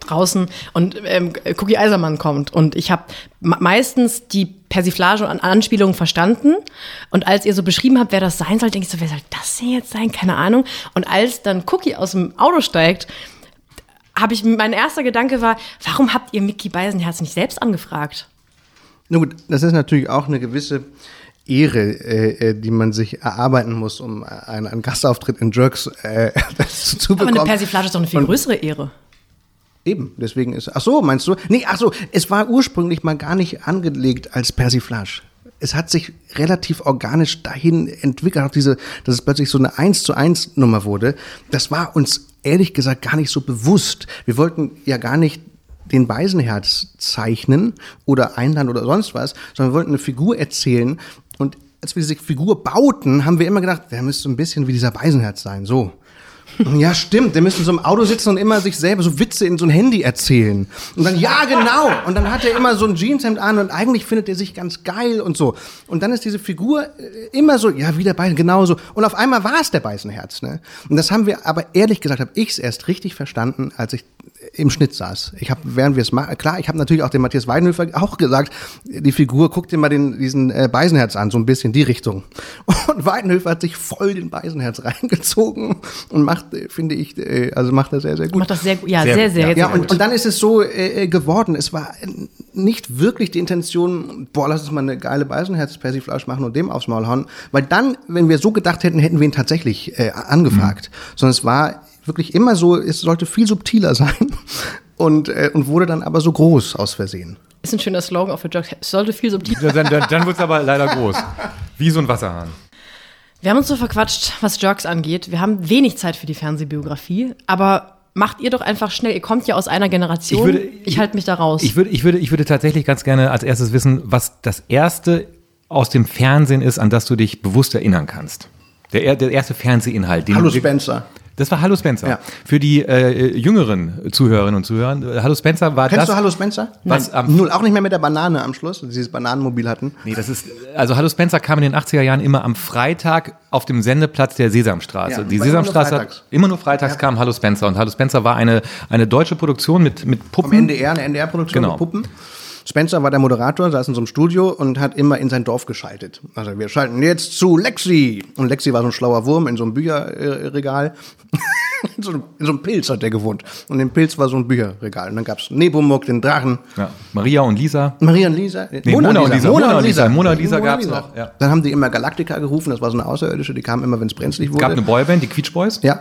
draußen und ähm, Cookie Eisermann kommt und ich habe meistens die Persiflage und Anspielungen verstanden und als ihr so beschrieben habt, wer das sein soll, denke ich so, wer soll das denn jetzt sein? Keine Ahnung. Und als dann Cookie aus dem Auto steigt, habe ich, mein erster Gedanke war, warum habt ihr Mickey Beisenherz nicht selbst angefragt? Na gut, das ist natürlich auch eine gewisse Ehre, äh, äh, die man sich erarbeiten muss, um einen, einen Gastauftritt in Jerks äh, (laughs) zu Aber bekommen. eine Persiflage ist doch eine viel größere Ehre. Eben, deswegen ist. Ach so, meinst du? Nee, ach so, es war ursprünglich mal gar nicht angelegt als Persiflage. Es hat sich relativ organisch dahin entwickelt, auch diese, dass es plötzlich so eine 1 zu 1 Nummer wurde. Das war uns ehrlich gesagt gar nicht so bewusst. Wir wollten ja gar nicht den Beisenherz zeichnen oder einladen oder sonst was, sondern wir wollten eine Figur erzählen. Und als wir diese Figur bauten, haben wir immer gedacht, der müsste ein bisschen wie dieser Beisenherz sein, so. Ja, stimmt. Der müsste so einem Auto sitzen und immer sich selber so Witze in so ein Handy erzählen. Und dann, ja, genau. Und dann hat er immer so ein Jeanshemd an und eigentlich findet er sich ganz geil und so. Und dann ist diese Figur äh, immer so, ja, wie der Beißen, genauso. Und auf einmal war es der Beißenherz, ne? Und das haben wir, aber ehrlich gesagt, habe ich es erst richtig verstanden, als ich im Schnitt saß. Ich habe, während wir es machen, klar, ich habe natürlich auch dem Matthias Weidenhöfer auch gesagt, die Figur, guck dir mal den, diesen äh, Beisenherz an, so ein bisschen die Richtung. (laughs) Und Weidenhöfer hat sich voll den Beisenherz (laughs) reingezogen und macht, äh, finde ich, äh, also macht das sehr, sehr gut. Macht das sehr gut. Ja, Sehr sehr, gut, sehr, ja. sehr, Ja, und, gut. und dann ist es so äh, äh, geworden. Es war äh, nicht wirklich die Intention, boah, lass uns mal eine geile Beisenherz-Persiflage machen und dem aufs Maul hauen. Weil dann, wenn wir so gedacht hätten, hätten wir ihn tatsächlich äh, angefragt. Sondern es war wirklich immer so, es sollte viel subtiler (laughs) sein und, äh, und wurde dann aber so groß aus Versehen. Ist ein schöner Slogan auch für Jokes. Es sollte viel subtil. Ja, Dann, dann, dann wird es aber leider (laughs) groß. Wie so ein Wasserhahn. Wir haben uns so verquatscht, was Jerks angeht. Wir haben wenig Zeit für die Fernsehbiografie, aber macht ihr doch einfach schnell. Ihr kommt ja aus einer Generation. Ich würde- ich halte mich da raus. Ich würde, ich, würde, ich würde tatsächlich ganz gerne als erstes wissen, was das erste aus dem Fernsehen ist, an das du dich bewusst erinnern kannst. Der, er- der erste Fernsehinhalt. Den Hallo du- Spencer. Das war Hallo Spencer. Ja. Für die äh, jüngeren Zuhörerinnen und Zuhörer, äh, Hallo Spencer war Kennst das. du Hallo Spencer? Was Nein, am- Null, auch nicht mehr mit der Banane am Schluss, dieses Bananenmobil hatten. Nee, das ist, also Hallo Spencer kam in den 80er Jahren immer am Freitag auf dem Sendeplatz der Sesamstraße. Ja, die war immer nur Sesamstraße, freitags. immer nur freitags kam Hallo Spencer. Und Hallo Spencer war eine, eine deutsche Produktion mit, mit Vom Puppen. NDR, eine NDR-Produktion Genau. mit Puppen. Spencer war der Moderator, saß in so einem Studio und hat immer in sein Dorf geschaltet. Also wir schalten jetzt zu Lexi. Und Lexi war so ein schlauer Wurm in so einem Bücherregal. (laughs) in, so einem, in so einem Pilz hat der gewohnt. Und im Pilz war so ein Bücherregal. Und dann gab's Nepomuk, den Drachen. Ja, Maria und Lisa. Maria und Lisa. Nee, Mona und Lisa. Mona und Lisa. Mona und Lisa gab's noch, ja. Dann haben die immer Galactica gerufen. Das war so eine Außerirdische, die kam immer, wenn es brenzlig Es wurde. gab eine Boyband, die Quietsch Boys. Ja.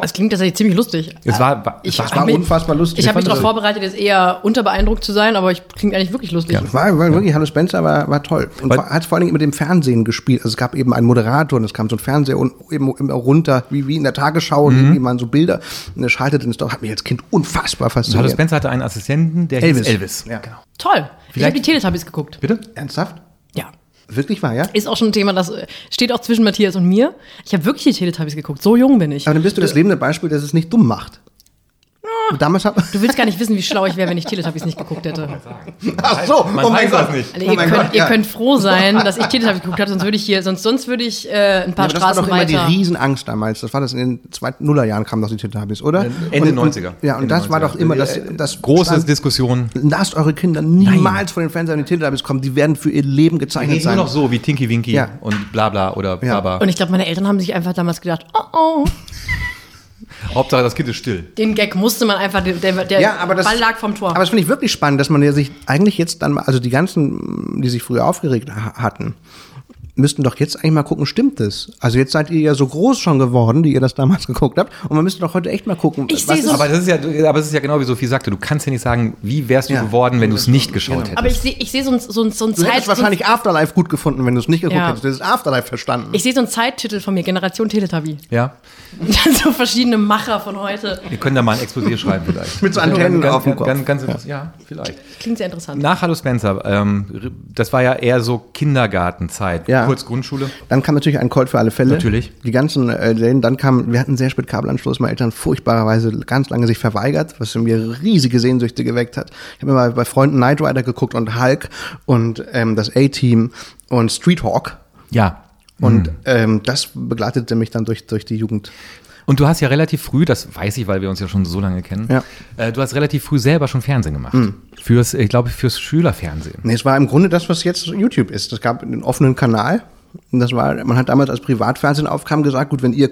Das klingt tatsächlich ziemlich lustig. Es war, war, Ich- Es war mich- unfassbar lustig. Ich habe mich darauf das- vorbereitet, jetzt eher unterbeeindruckt zu sein, aber ich klingt eigentlich wirklich lustig. War, war wirklich, Hallo Spencer war, war toll. Und Weil- hat vor allen Dingen mit dem Fernsehen gespielt. Also es gab eben einen Moderator und es kam so ein Fernseher und eben immer runter, wie, wie in der Tagesschau, Mhm. und irgendwie mal so Bilder. Und er schaltete ins Doch, hat mich als Kind unfassbar Hallo fasziniert. Spencer hatte einen Assistenten, der Elvis. hieß Elvis. Ja, genau. Toll. Ich habe Vielleicht- die Teletubbies geguckt. Bitte? Ernsthaft? Wirklich war, ja? Ist auch schon ein Thema, das äh, steht auch zwischen Matthias und mir. Ich habe wirklich die Teletubbies geguckt. So jung bin ich. Aber dann bist du das lebende Beispiel, dass es nicht dumm macht. Und damals hat Du willst gar nicht wissen, wie schlau ich wäre, wenn ich Teletubbies nicht geguckt hätte. Ach so, Man oh mein weiß Gott. das nicht. Also Oh ihr, mein könnt, Gott, ihr ja. könnt froh sein, dass ich Teletubbies geguckt habe, sonst würde ich hier, sonst, sonst würde ich äh, ein paar Ja, aber das war Straßen doch immer die weiter. Riesenangst damals. Das war das in den zweiten Nullerjahren kam doch die Teletubbies, oder? Ende und, 90er. Und, ja, und Ende das war 90er. doch immer das, das Große stand- Diskussion. Lasst eure Kinder niemals vor den Fernseher an die Teletubbies kommen. Die werden für ihr Leben gezeichnet Reden nur sein. noch so wie Tinky Winky Ja. und bla bla oder Ja. baba. Und ich glaube, meine Eltern haben sich einfach damals gedacht, oh oh, Hauptsache das Kind ist still. den Gag musste man einfach, der, der, Ja, aber das, Ball lag vom Tor. Aber das finde ich wirklich spannend, dass man ja sich eigentlich jetzt dann, mal- also die ganzen, die sich früher aufgeregt ha hatten, müssten doch jetzt eigentlich mal gucken, stimmt das? Also jetzt seid ihr ja so groß schon geworden, die ihr das damals (laughs) geguckt habt, und man müsste doch heute echt mal gucken. Ich was so- ist- Aber das ist ja, aber es ist ja genau wie Sophie sagte, du kannst ja nicht sagen, wie wärst du Ja. geworden, wenn du es nicht geschaut hättest. aber ich sehe ich seh so ein, so ein, so ein Du Zeit, hättest wahrscheinlich Afterlife gut gefunden, wenn du es nicht geguckt Ja. hättest. Du hättest Afterlife verstanden. ich sehe so einen Zeittitel von mir, Generation Teletubby. ja, Und (laughs) dann so verschiedene Macher von heute. wir können da mal ein Exposé schreiben vielleicht. (laughs) Mit so Antennen ganz, auf dem ganz, Kopf. Ganz, ganz, interessant. ja, vielleicht. Klingt sehr interessant. Nach Hallo Spencer, ähm, das war ja eher so Kindergartenzeit, Ja. Kurz Grundschule. Dann kam natürlich ein Colt für alle Fälle. Natürlich. Die ganzen äh, Serien. Dann kam, wir hatten sehr spät Kabelanschluss, meine Eltern furchtbarerweise ganz lange sich verweigert, was in mir riesige Sehnsüchte geweckt hat. Ich habe immer bei Freunden Knight Rider geguckt und Hulk und ähm, das A-Team und Street Hawk. Ja. Und ähm, das begleitete mich dann durch, durch die Jugend. Und du hast ja relativ früh, das weiß ich, weil wir uns ja schon so lange kennen, Ja. äh, du hast relativ früh selber schon Fernsehen gemacht. Fürs, ich glaube, fürs Schülerfernsehen. Nee, es war im Grunde das, was jetzt YouTube ist. Es gab einen offenen Kanal. Und das war, man hat damals als Privatfernsehen aufkam gesagt, gut, wenn ihr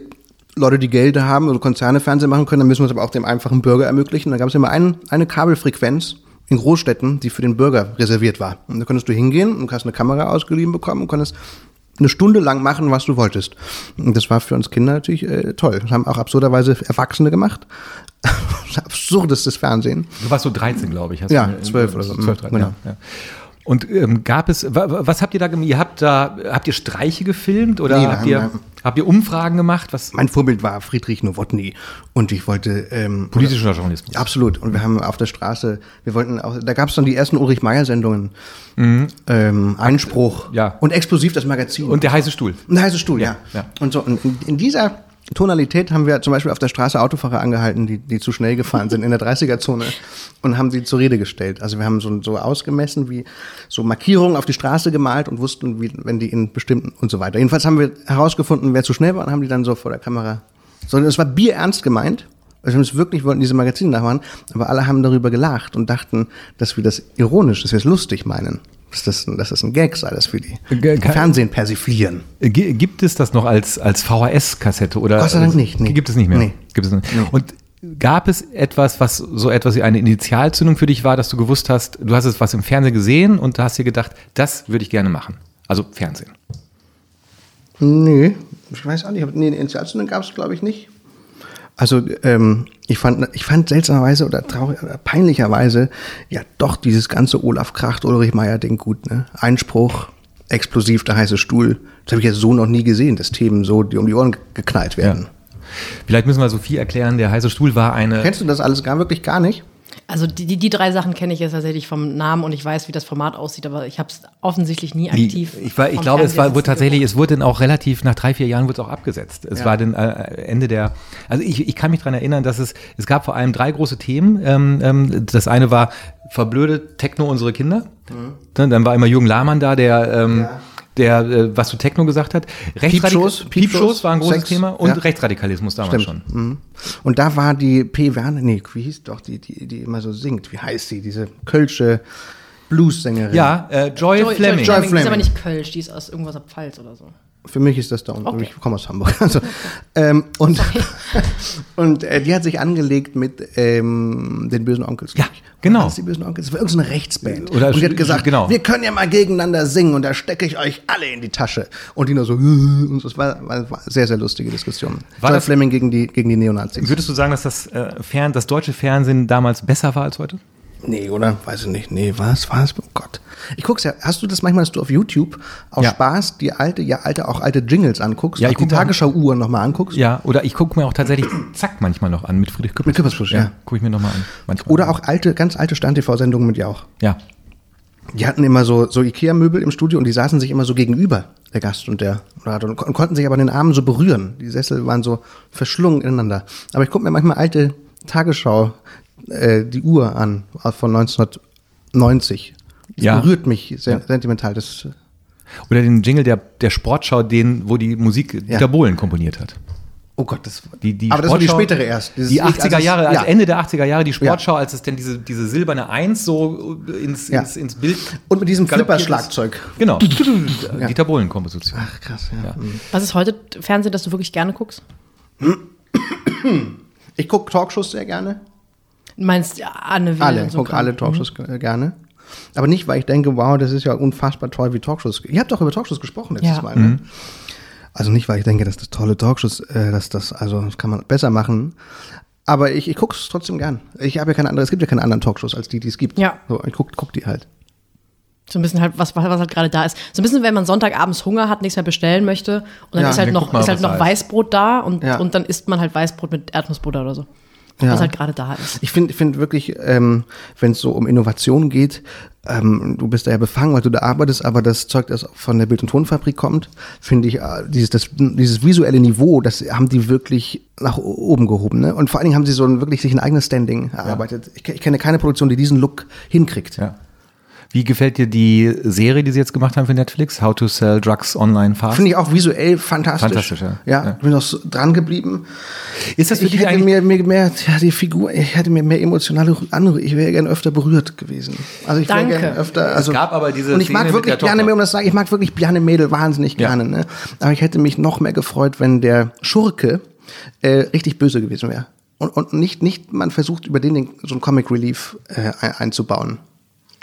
Leute, die Gelder haben oder Konzerne Fernsehen machen können, dann müssen wir es aber auch dem einfachen Bürger ermöglichen. Da gab es immer ein, eine Kabelfrequenz in Großstädten, die für den Bürger reserviert war. Und da konntest du hingehen und hast eine Kamera ausgeliehen bekommen und konntest eine Stunde lang machen, was du wolltest. Und das war für uns Kinder natürlich äh, toll. Das haben auch absurderweise Erwachsene gemacht. (laughs) Absurdestes Fernsehen. Du warst so 13, glaube ich. Hast Ja, du, 12 oder so. 12, 13, Genau. ja, ja. Und ähm, gab es, wa- wa- was habt ihr da gemacht? Ihr habt da, habt ihr Streiche gefilmt oder Nee, habt, ihr, habt ihr Umfragen gemacht? Was? Mein Vorbild war Friedrich Nowotny und ich wollte ähm, Politischer Journalismus. Absolut. Und wir haben auf der Straße, wir wollten auch, da gab es dann die ersten Ulrich Meyer-Sendungen. Ähm, Einspruch Mhm. Ja. und explosiv das Magazin. Und der heiße Stuhl. ein heißer Stuhl, ja. ja. Und so, und in, in dieser Tonalität haben wir zum Beispiel auf der Straße Autofahrer angehalten, die, die zu schnell gefahren sind in der 30er-Zone und haben sie zur Rede gestellt. Also wir haben so, so ausgemessen, wie so Markierungen auf die Straße gemalt und wussten, wie, wenn die in bestimmten und so weiter. Jedenfalls haben wir herausgefunden, wer zu schnell war und haben die dann so vor der Kamera. So, das war bierernst gemeint. Also wir es wirklich wollten diese Magazine nachmachen, aber alle haben darüber gelacht und dachten, dass wir das ironisch, dass wir es lustig meinen. Dass das, dass das ein Gag sei, dass wir die Ge- ke- Fernsehen persiflieren. Äh, gi- Gibt es das noch als, als VHS-Kassette oder? Gott sei Dank nicht, nee. Gibt es nicht mehr. Nee. Gibt es nicht. Und gab es etwas, was so etwas wie eine Initialzündung für dich war, dass du gewusst hast, du hast es was im Fernsehen gesehen und hast dir gedacht, das würde ich gerne machen. Also Fernsehen. Nee, ich weiß auch nicht. Nee, eine Initialzündung gab es, glaube ich, nicht. Also ähm, ich fand, ich fand seltsamerweise oder traurig oder peinlicherweise ja doch dieses ganze Olaf Kracht Ulrich Meier Ding gut. Ne? Einspruch, explosiv der heiße Stuhl. Das habe ich ja so noch nie gesehen, dass Themen so die um die Ohren geknallt werden. Vielleicht müssen wir Sophie erklären, der heiße Stuhl war eine. Kennst du das alles gar wirklich gar nicht? Also die, die, drei Sachen kenne ich jetzt tatsächlich vom Namen und ich weiß, wie das Format aussieht, aber ich habe es offensichtlich nie aktiv. ich, war, ich glaube, es war, wurde tatsächlich, es wurde dann auch relativ, nach drei, vier Jahren wurde es auch abgesetzt. Es Ja. war dann äh, Ende der, also ich, ich kann mich daran erinnern, dass es, es gab vor allem drei große Themen. Ähm, ähm, das eine war verblödet Techno unsere Kinder. Dann, dann war immer Jürgen Lahmann da, der, ähm, Ja. Der äh, was zu Techno gesagt hat. Piepshows, Piepshows war ein großes Sex, Thema und ja. Rechtsradikalismus damals Stimmt. schon. Mhm. Und da war die P. Werner, nee, wie hieß doch die, die, die immer so singt? Wie heißt sie? Diese Kölsche Blues-Sängerin. Ja, äh, Joy, Joy, Fleming. Joy Joy Fleming. Die ist aber nicht Kölsch, die ist aus irgendwas ab Pfalz oder so. Für mich ist das da unten. Ich komme aus Hamburg. (laughs) Also, ähm, und (laughs) und äh, die hat sich angelegt mit ähm, den bösen Onkels. Ja, genau. Das die bösen Onkels. Das war irgendeine Rechtsband. Oder und die hat gesagt, genau. wir können ja mal gegeneinander singen und da stecke ich euch alle in die Tasche. Und die nur so, (laughs) und das war, war, war sehr, sehr lustige Diskussion. War Joy das- Fleming gegen die, gegen die Neonazis. Würdest du sagen, dass das, äh, Fern, das deutsche Fernsehen damals besser war als heute? Nee, oder? Weiß ich nicht. Nee, was, was? Oh Gott. Ich guck's ja, hast du das manchmal, dass du auf YouTube aus Ja. Spaß die alte, ja, alte, auch alte Jingles anguckst? Ja, auch ich die guck da- Tagesschau-Uhren nochmal anguckst? Ja, oder ich gucke mir auch tatsächlich (clears throat) Zack manchmal noch an mit Friedrich Küppers. Mit Küppersbusch, ja. Gucke ich mir nochmal an. Manchmal. Oder auch alte, ganz alte Stern-TV-Sendungen mit Jauch. Ja. Die hatten immer so, so Ikea-Möbel im Studio und die saßen sich immer so gegenüber, der Gast und der Moderator, und kon- konnten sich aber in den Armen so berühren. Die Sessel waren so verschlungen ineinander. Aber ich gucke mir manchmal alte Tagesschau, äh, die Uhr an, von 1990. Das Ja. berührt mich sehr sentimental. Das, Oder den Jingle der, der Sportschau, den, wo die Musik Dieter Bohlen komponiert hat. oh Gott, das Die, die Aber das war die spätere erst. Dieses- die als 80er es- Jahre, ja. also Ende der 80er Jahre, die Sportschau, als es denn diese, diese silberne Eins so ins, Ja. ins, ins Bild. Und mit diesem. Flipper-Schlagzeug. Genau. (laughs) Dieter Bohlen-Komposition. Ach, krass, ja. Was ist heute Fernsehen, das du wirklich gerne guckst? Ich gucke Talkshows sehr gerne. Du meinst ja, Anne Will Alle, so gucke Kram. alle Talkshows äh, gerne. Aber nicht, weil ich denke, wow, das ist ja unfassbar toll, wie Talkshows. Ihr habt doch über Talkshows gesprochen letztes Ja. Mal. Ne? Also nicht, weil ich denke, dass das tolle Talkshows, äh, dass das, also das kann man besser machen. Aber ich, ich gucke es trotzdem gern. Ich habe ja keine andere, es gibt ja keine anderen Talkshows als die, die es gibt. Ja. So, ich guck, guck die halt. So ein bisschen halt, was, was halt gerade da ist. So ein bisschen, wenn man Sonntagabends Hunger hat, nichts mehr bestellen möchte und dann Ja, ist halt dann noch, man, ist halt noch. Weißbrot da und, Ja. und dann isst man halt Weißbrot mit Erdnussbutter oder so. Ja. Was halt gerade da ist. Ich finde find wirklich, ähm, wenn es so um Innovation geht, ähm, du bist da ja befangen, weil du da arbeitest, aber das Zeug, das von der Bild- und Tonfabrik kommt, finde ich, äh, dieses, das, dieses visuelle Niveau, das haben die wirklich nach oben gehoben. Ne? Und vor allen Dingen haben sie so ein, wirklich sich ein eigenes Standing erarbeitet. Ich, ke- ich kenne keine Produktion, die diesen Look hinkriegt. Ja. Wie gefällt dir die Serie, die sie jetzt gemacht haben für Netflix? How to Sell Drugs Online Fast? Finde ich auch visuell fantastisch. Fantastisch, ja. Ja, Ja. ich bin auch so dran geblieben. Ist das für ich dich hätte eigentlich- mir, mir mehr, ja, die Figur, ich hätte mir mehr emotionale Anrü ich wäre gerne öfter berührt gewesen. Also ich wäre gerne öfter, also. gab aber diese Und ich Szene mag mit wirklich. Bjarne Mädel, um das zu sagen, ich mag wirklich Bjarne Mädel wahnsinnig Ja. gerne, ne? Aber ich hätte mich noch mehr gefreut, wenn der Schurke, äh, richtig böse gewesen wäre. Und, und nicht, nicht, man versucht über den, den so ein Comic Relief, äh, ein- einzubauen.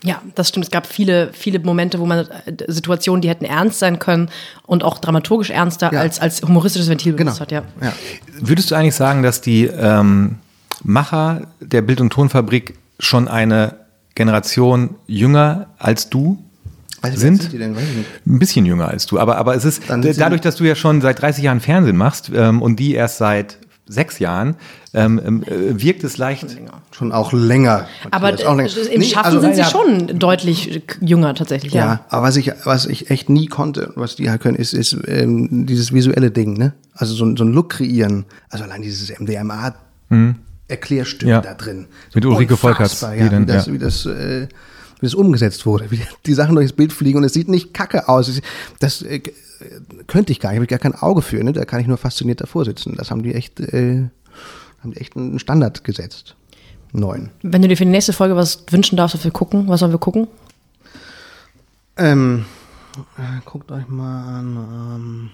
Ja, das stimmt. Es gab viele, viele Momente, wo man äh, Situationen, die hätten ernst sein können und auch dramaturgisch ernster Ja. als, als humoristisches Ventil Genau. benutzt hat, ja. ja. Würdest du eigentlich sagen, dass die ähm, Macher der Bild- und Tonfabrik schon eine Generation jünger als du Weiß ich, wer sind? die denn? Weiß ich nicht. Ein bisschen jünger als du, aber, aber es ist sind- dadurch, dass du ja schon seit 30 Jahren Fernsehen machst ähm, und die erst seit sechs Jahren, ähm, ähm, äh, wirkt es leicht. Schon auch länger. Aber auch länger. im Nee, Schaffen also- sind sie ja. schon deutlich jünger tatsächlich, ja. Ja, aber was ich, was ich echt nie konnte, was die halt können, ist, ist ähm, dieses visuelle Ding, ne? Also so, ein- so ein Look kreieren. Also allein dieses MDMA-Erklärstück Ja. da drin. Mit Ulrike Volkerts, Ja, wie, das, ja. wie, das, äh, wie das umgesetzt wurde. Wie die Sachen durchs Bild fliegen und es sieht nicht kacke aus. Das äh, könnte ich gar nicht, habe ich gar kein Auge für, ne? Da kann ich nur fasziniert davor sitzen. Das haben die echt, äh, haben die echt einen Standard gesetzt. Neun. Wenn du dir für die nächste Folge was wünschen darfst, was wir gucken, was sollen wir gucken? Ähm, äh, guckt euch mal an. Ähm,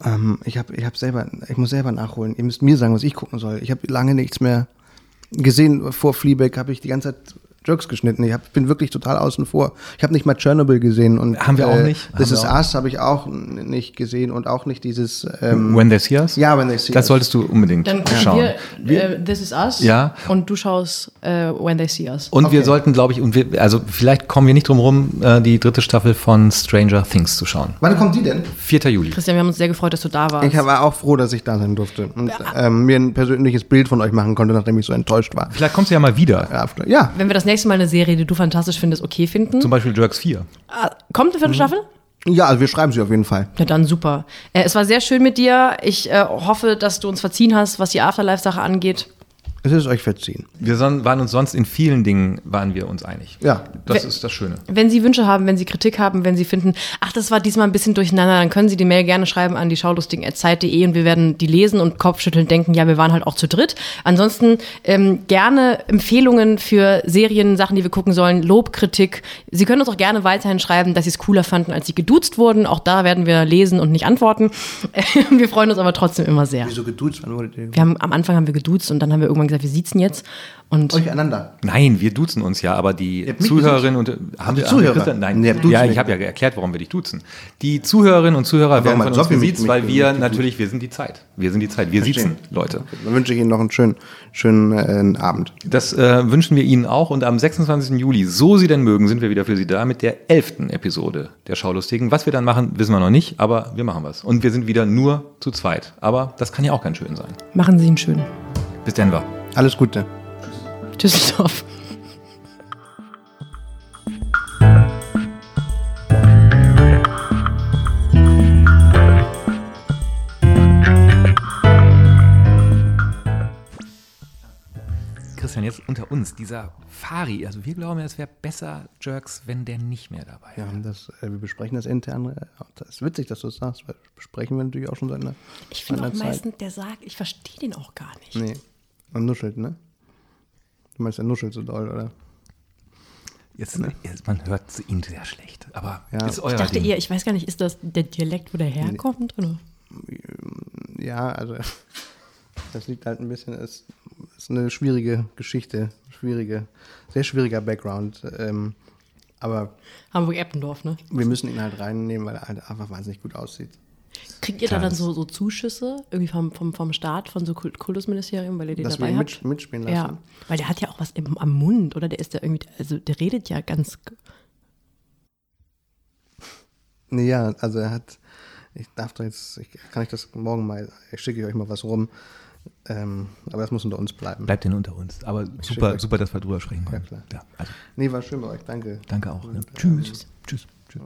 (laughs) ähm, ich habe ich hab selber, ich muss selber nachholen. Ihr müsst mir sagen, was ich gucken soll. Ich habe lange nichts mehr gesehen. Vor Fleabag habe ich die ganze Zeit Jokes geschnitten. Ich hab, bin wirklich total außen vor. Ich habe nicht mal Chernobyl gesehen und Haben wir auch nicht. This Haben is wir. Us habe ich auch nicht gesehen und auch nicht dieses. Ähm, When They See Us? Ja, When They See Das Us. solltest du unbedingt Dann schauen. wir, äh, This Is Us Ja. und du schaust äh, When They See Us. Und wir Okay. sollten, glaube ich, und wir, also vielleicht kommen wir nicht drum rum, äh, die dritte Staffel von Stranger Things zu schauen. Wann kommt die denn? 4. Juli. Christian, wir haben uns sehr gefreut, dass du da warst. Ich war auch froh, dass ich da sein durfte und ähm, mir ein persönliches Bild von euch machen konnte, nachdem ich so enttäuscht war. Vielleicht kommst du ja mal wieder. Ja, ja Wenn wir das nächste Mal eine Serie, die du fantastisch findest, okay finden, Zum Beispiel Jerks 4. Ah, kommt eine vierte Staffel? Ja, also wir schreiben sie auf jeden Fall. Ja, dann super. Äh, es war sehr schön mit dir. Ich äh, hoffe, dass du uns verziehen hast, was die Afterlife-Sache angeht. Es ist euch verziehen. Wir son- waren uns sonst in vielen Dingen, waren wir uns einig. Ja. Das Wenn- ist das Schöne. Wenn Sie Wünsche haben, wenn Sie Kritik haben, wenn Sie finden, ach, das war diesmal ein bisschen durcheinander, dann können Sie die Mail gerne schreiben an die schaulustigen.zeit.de und wir werden die lesen und Kopfschütteln denken, ja, wir waren halt auch zu dritt. Ansonsten ähm, gerne Empfehlungen für Serien, Sachen, die wir gucken sollen, Lob, Kritik. Sie können uns auch gerne weiterhin schreiben, dass Sie es cooler fanden, als Sie geduzt wurden. Auch da werden wir lesen und nicht antworten. (laughs) wir freuen uns aber trotzdem immer sehr. Wieso geduzt? Wir haben, am Anfang haben wir geduzt und dann haben wir irgendwann gesagt, wir siezen jetzt. Und Euch einander. Nein, wir duzen uns ja, aber die mich Zuhörerinnen und haben die wir- Zuhörer? haben wir Nein, duzen ja, ich habe ja erklärt, warum wir dich duzen. Die Zuhörerinnen und Zuhörer werden mal von uns gesiezt, weil wir mit- natürlich, wir sind die Zeit. Wir sind die Zeit. Wir Verstehe. siezen Leute. Dann wünsche ich Ihnen noch einen schönen, schönen äh, Abend. Das äh, wünschen wir Ihnen auch und am 26. Juli, so Sie denn mögen, sind wir wieder für Sie da mit der elften Episode der Schaulustigen. Was wir dann machen, wissen wir noch nicht, aber wir machen was. Und wir sind wieder nur zu zweit. Aber das kann ja auch ganz schön sein. machen Sie ihn schön. Bis Denver. Alles Gute. Düsseldorf. Christian, jetzt unter uns, dieser Fari, also wir glauben, es wäre besser, Jerks, wenn der nicht mehr dabei Ja, wäre. das, äh, wir besprechen das intern. äh, Das ist witzig, dass du es sagst, weil das besprechen wir natürlich auch schon seit einer, Ich finde auch Zeit. meistens, der sagt, ich verstehe den auch gar nicht. Nee, man nuschelt, ne? Du meinst, er nuschelt so doll, oder? Jetzt, jetzt, man hört ihn sehr schlecht, aber Ja. ist euer Ich dachte Ding. eher, ich weiß gar nicht, ist das der Dialekt, wo der herkommt? Oder? Ja, also das liegt halt ein bisschen, es ist eine schwierige Geschichte, schwierige, sehr schwieriger Background. Ähm, aber Hamburg-Eppendorf, ne? wir müssen ihn halt reinnehmen, weil er halt einfach wahnsinnig gut aussieht. Kriegt ihr da dann so, so Zuschüsse irgendwie vom, vom, vom Staat, von so Kult- Kultusministerium, weil ihr den Dass wir dabei ihn habt? mit, mitspielen lassen. Ja, weil der hat ja auch was im, am Mund, oder? Der ist ja irgendwie, also der redet ja ganz. Nee, ja, also er hat, ich darf doch jetzt, ich, kann ich das morgen mal, ich schicke euch mal was rum, ähm, aber das muss unter uns bleiben. Bleibt denn unter uns. Aber super, schicke- super, dass wir drüber sprechen können. klar. Ja, also, Nee, war schön bei euch, danke. danke auch. Ne? Tschüss. Tschüss. Tschüss.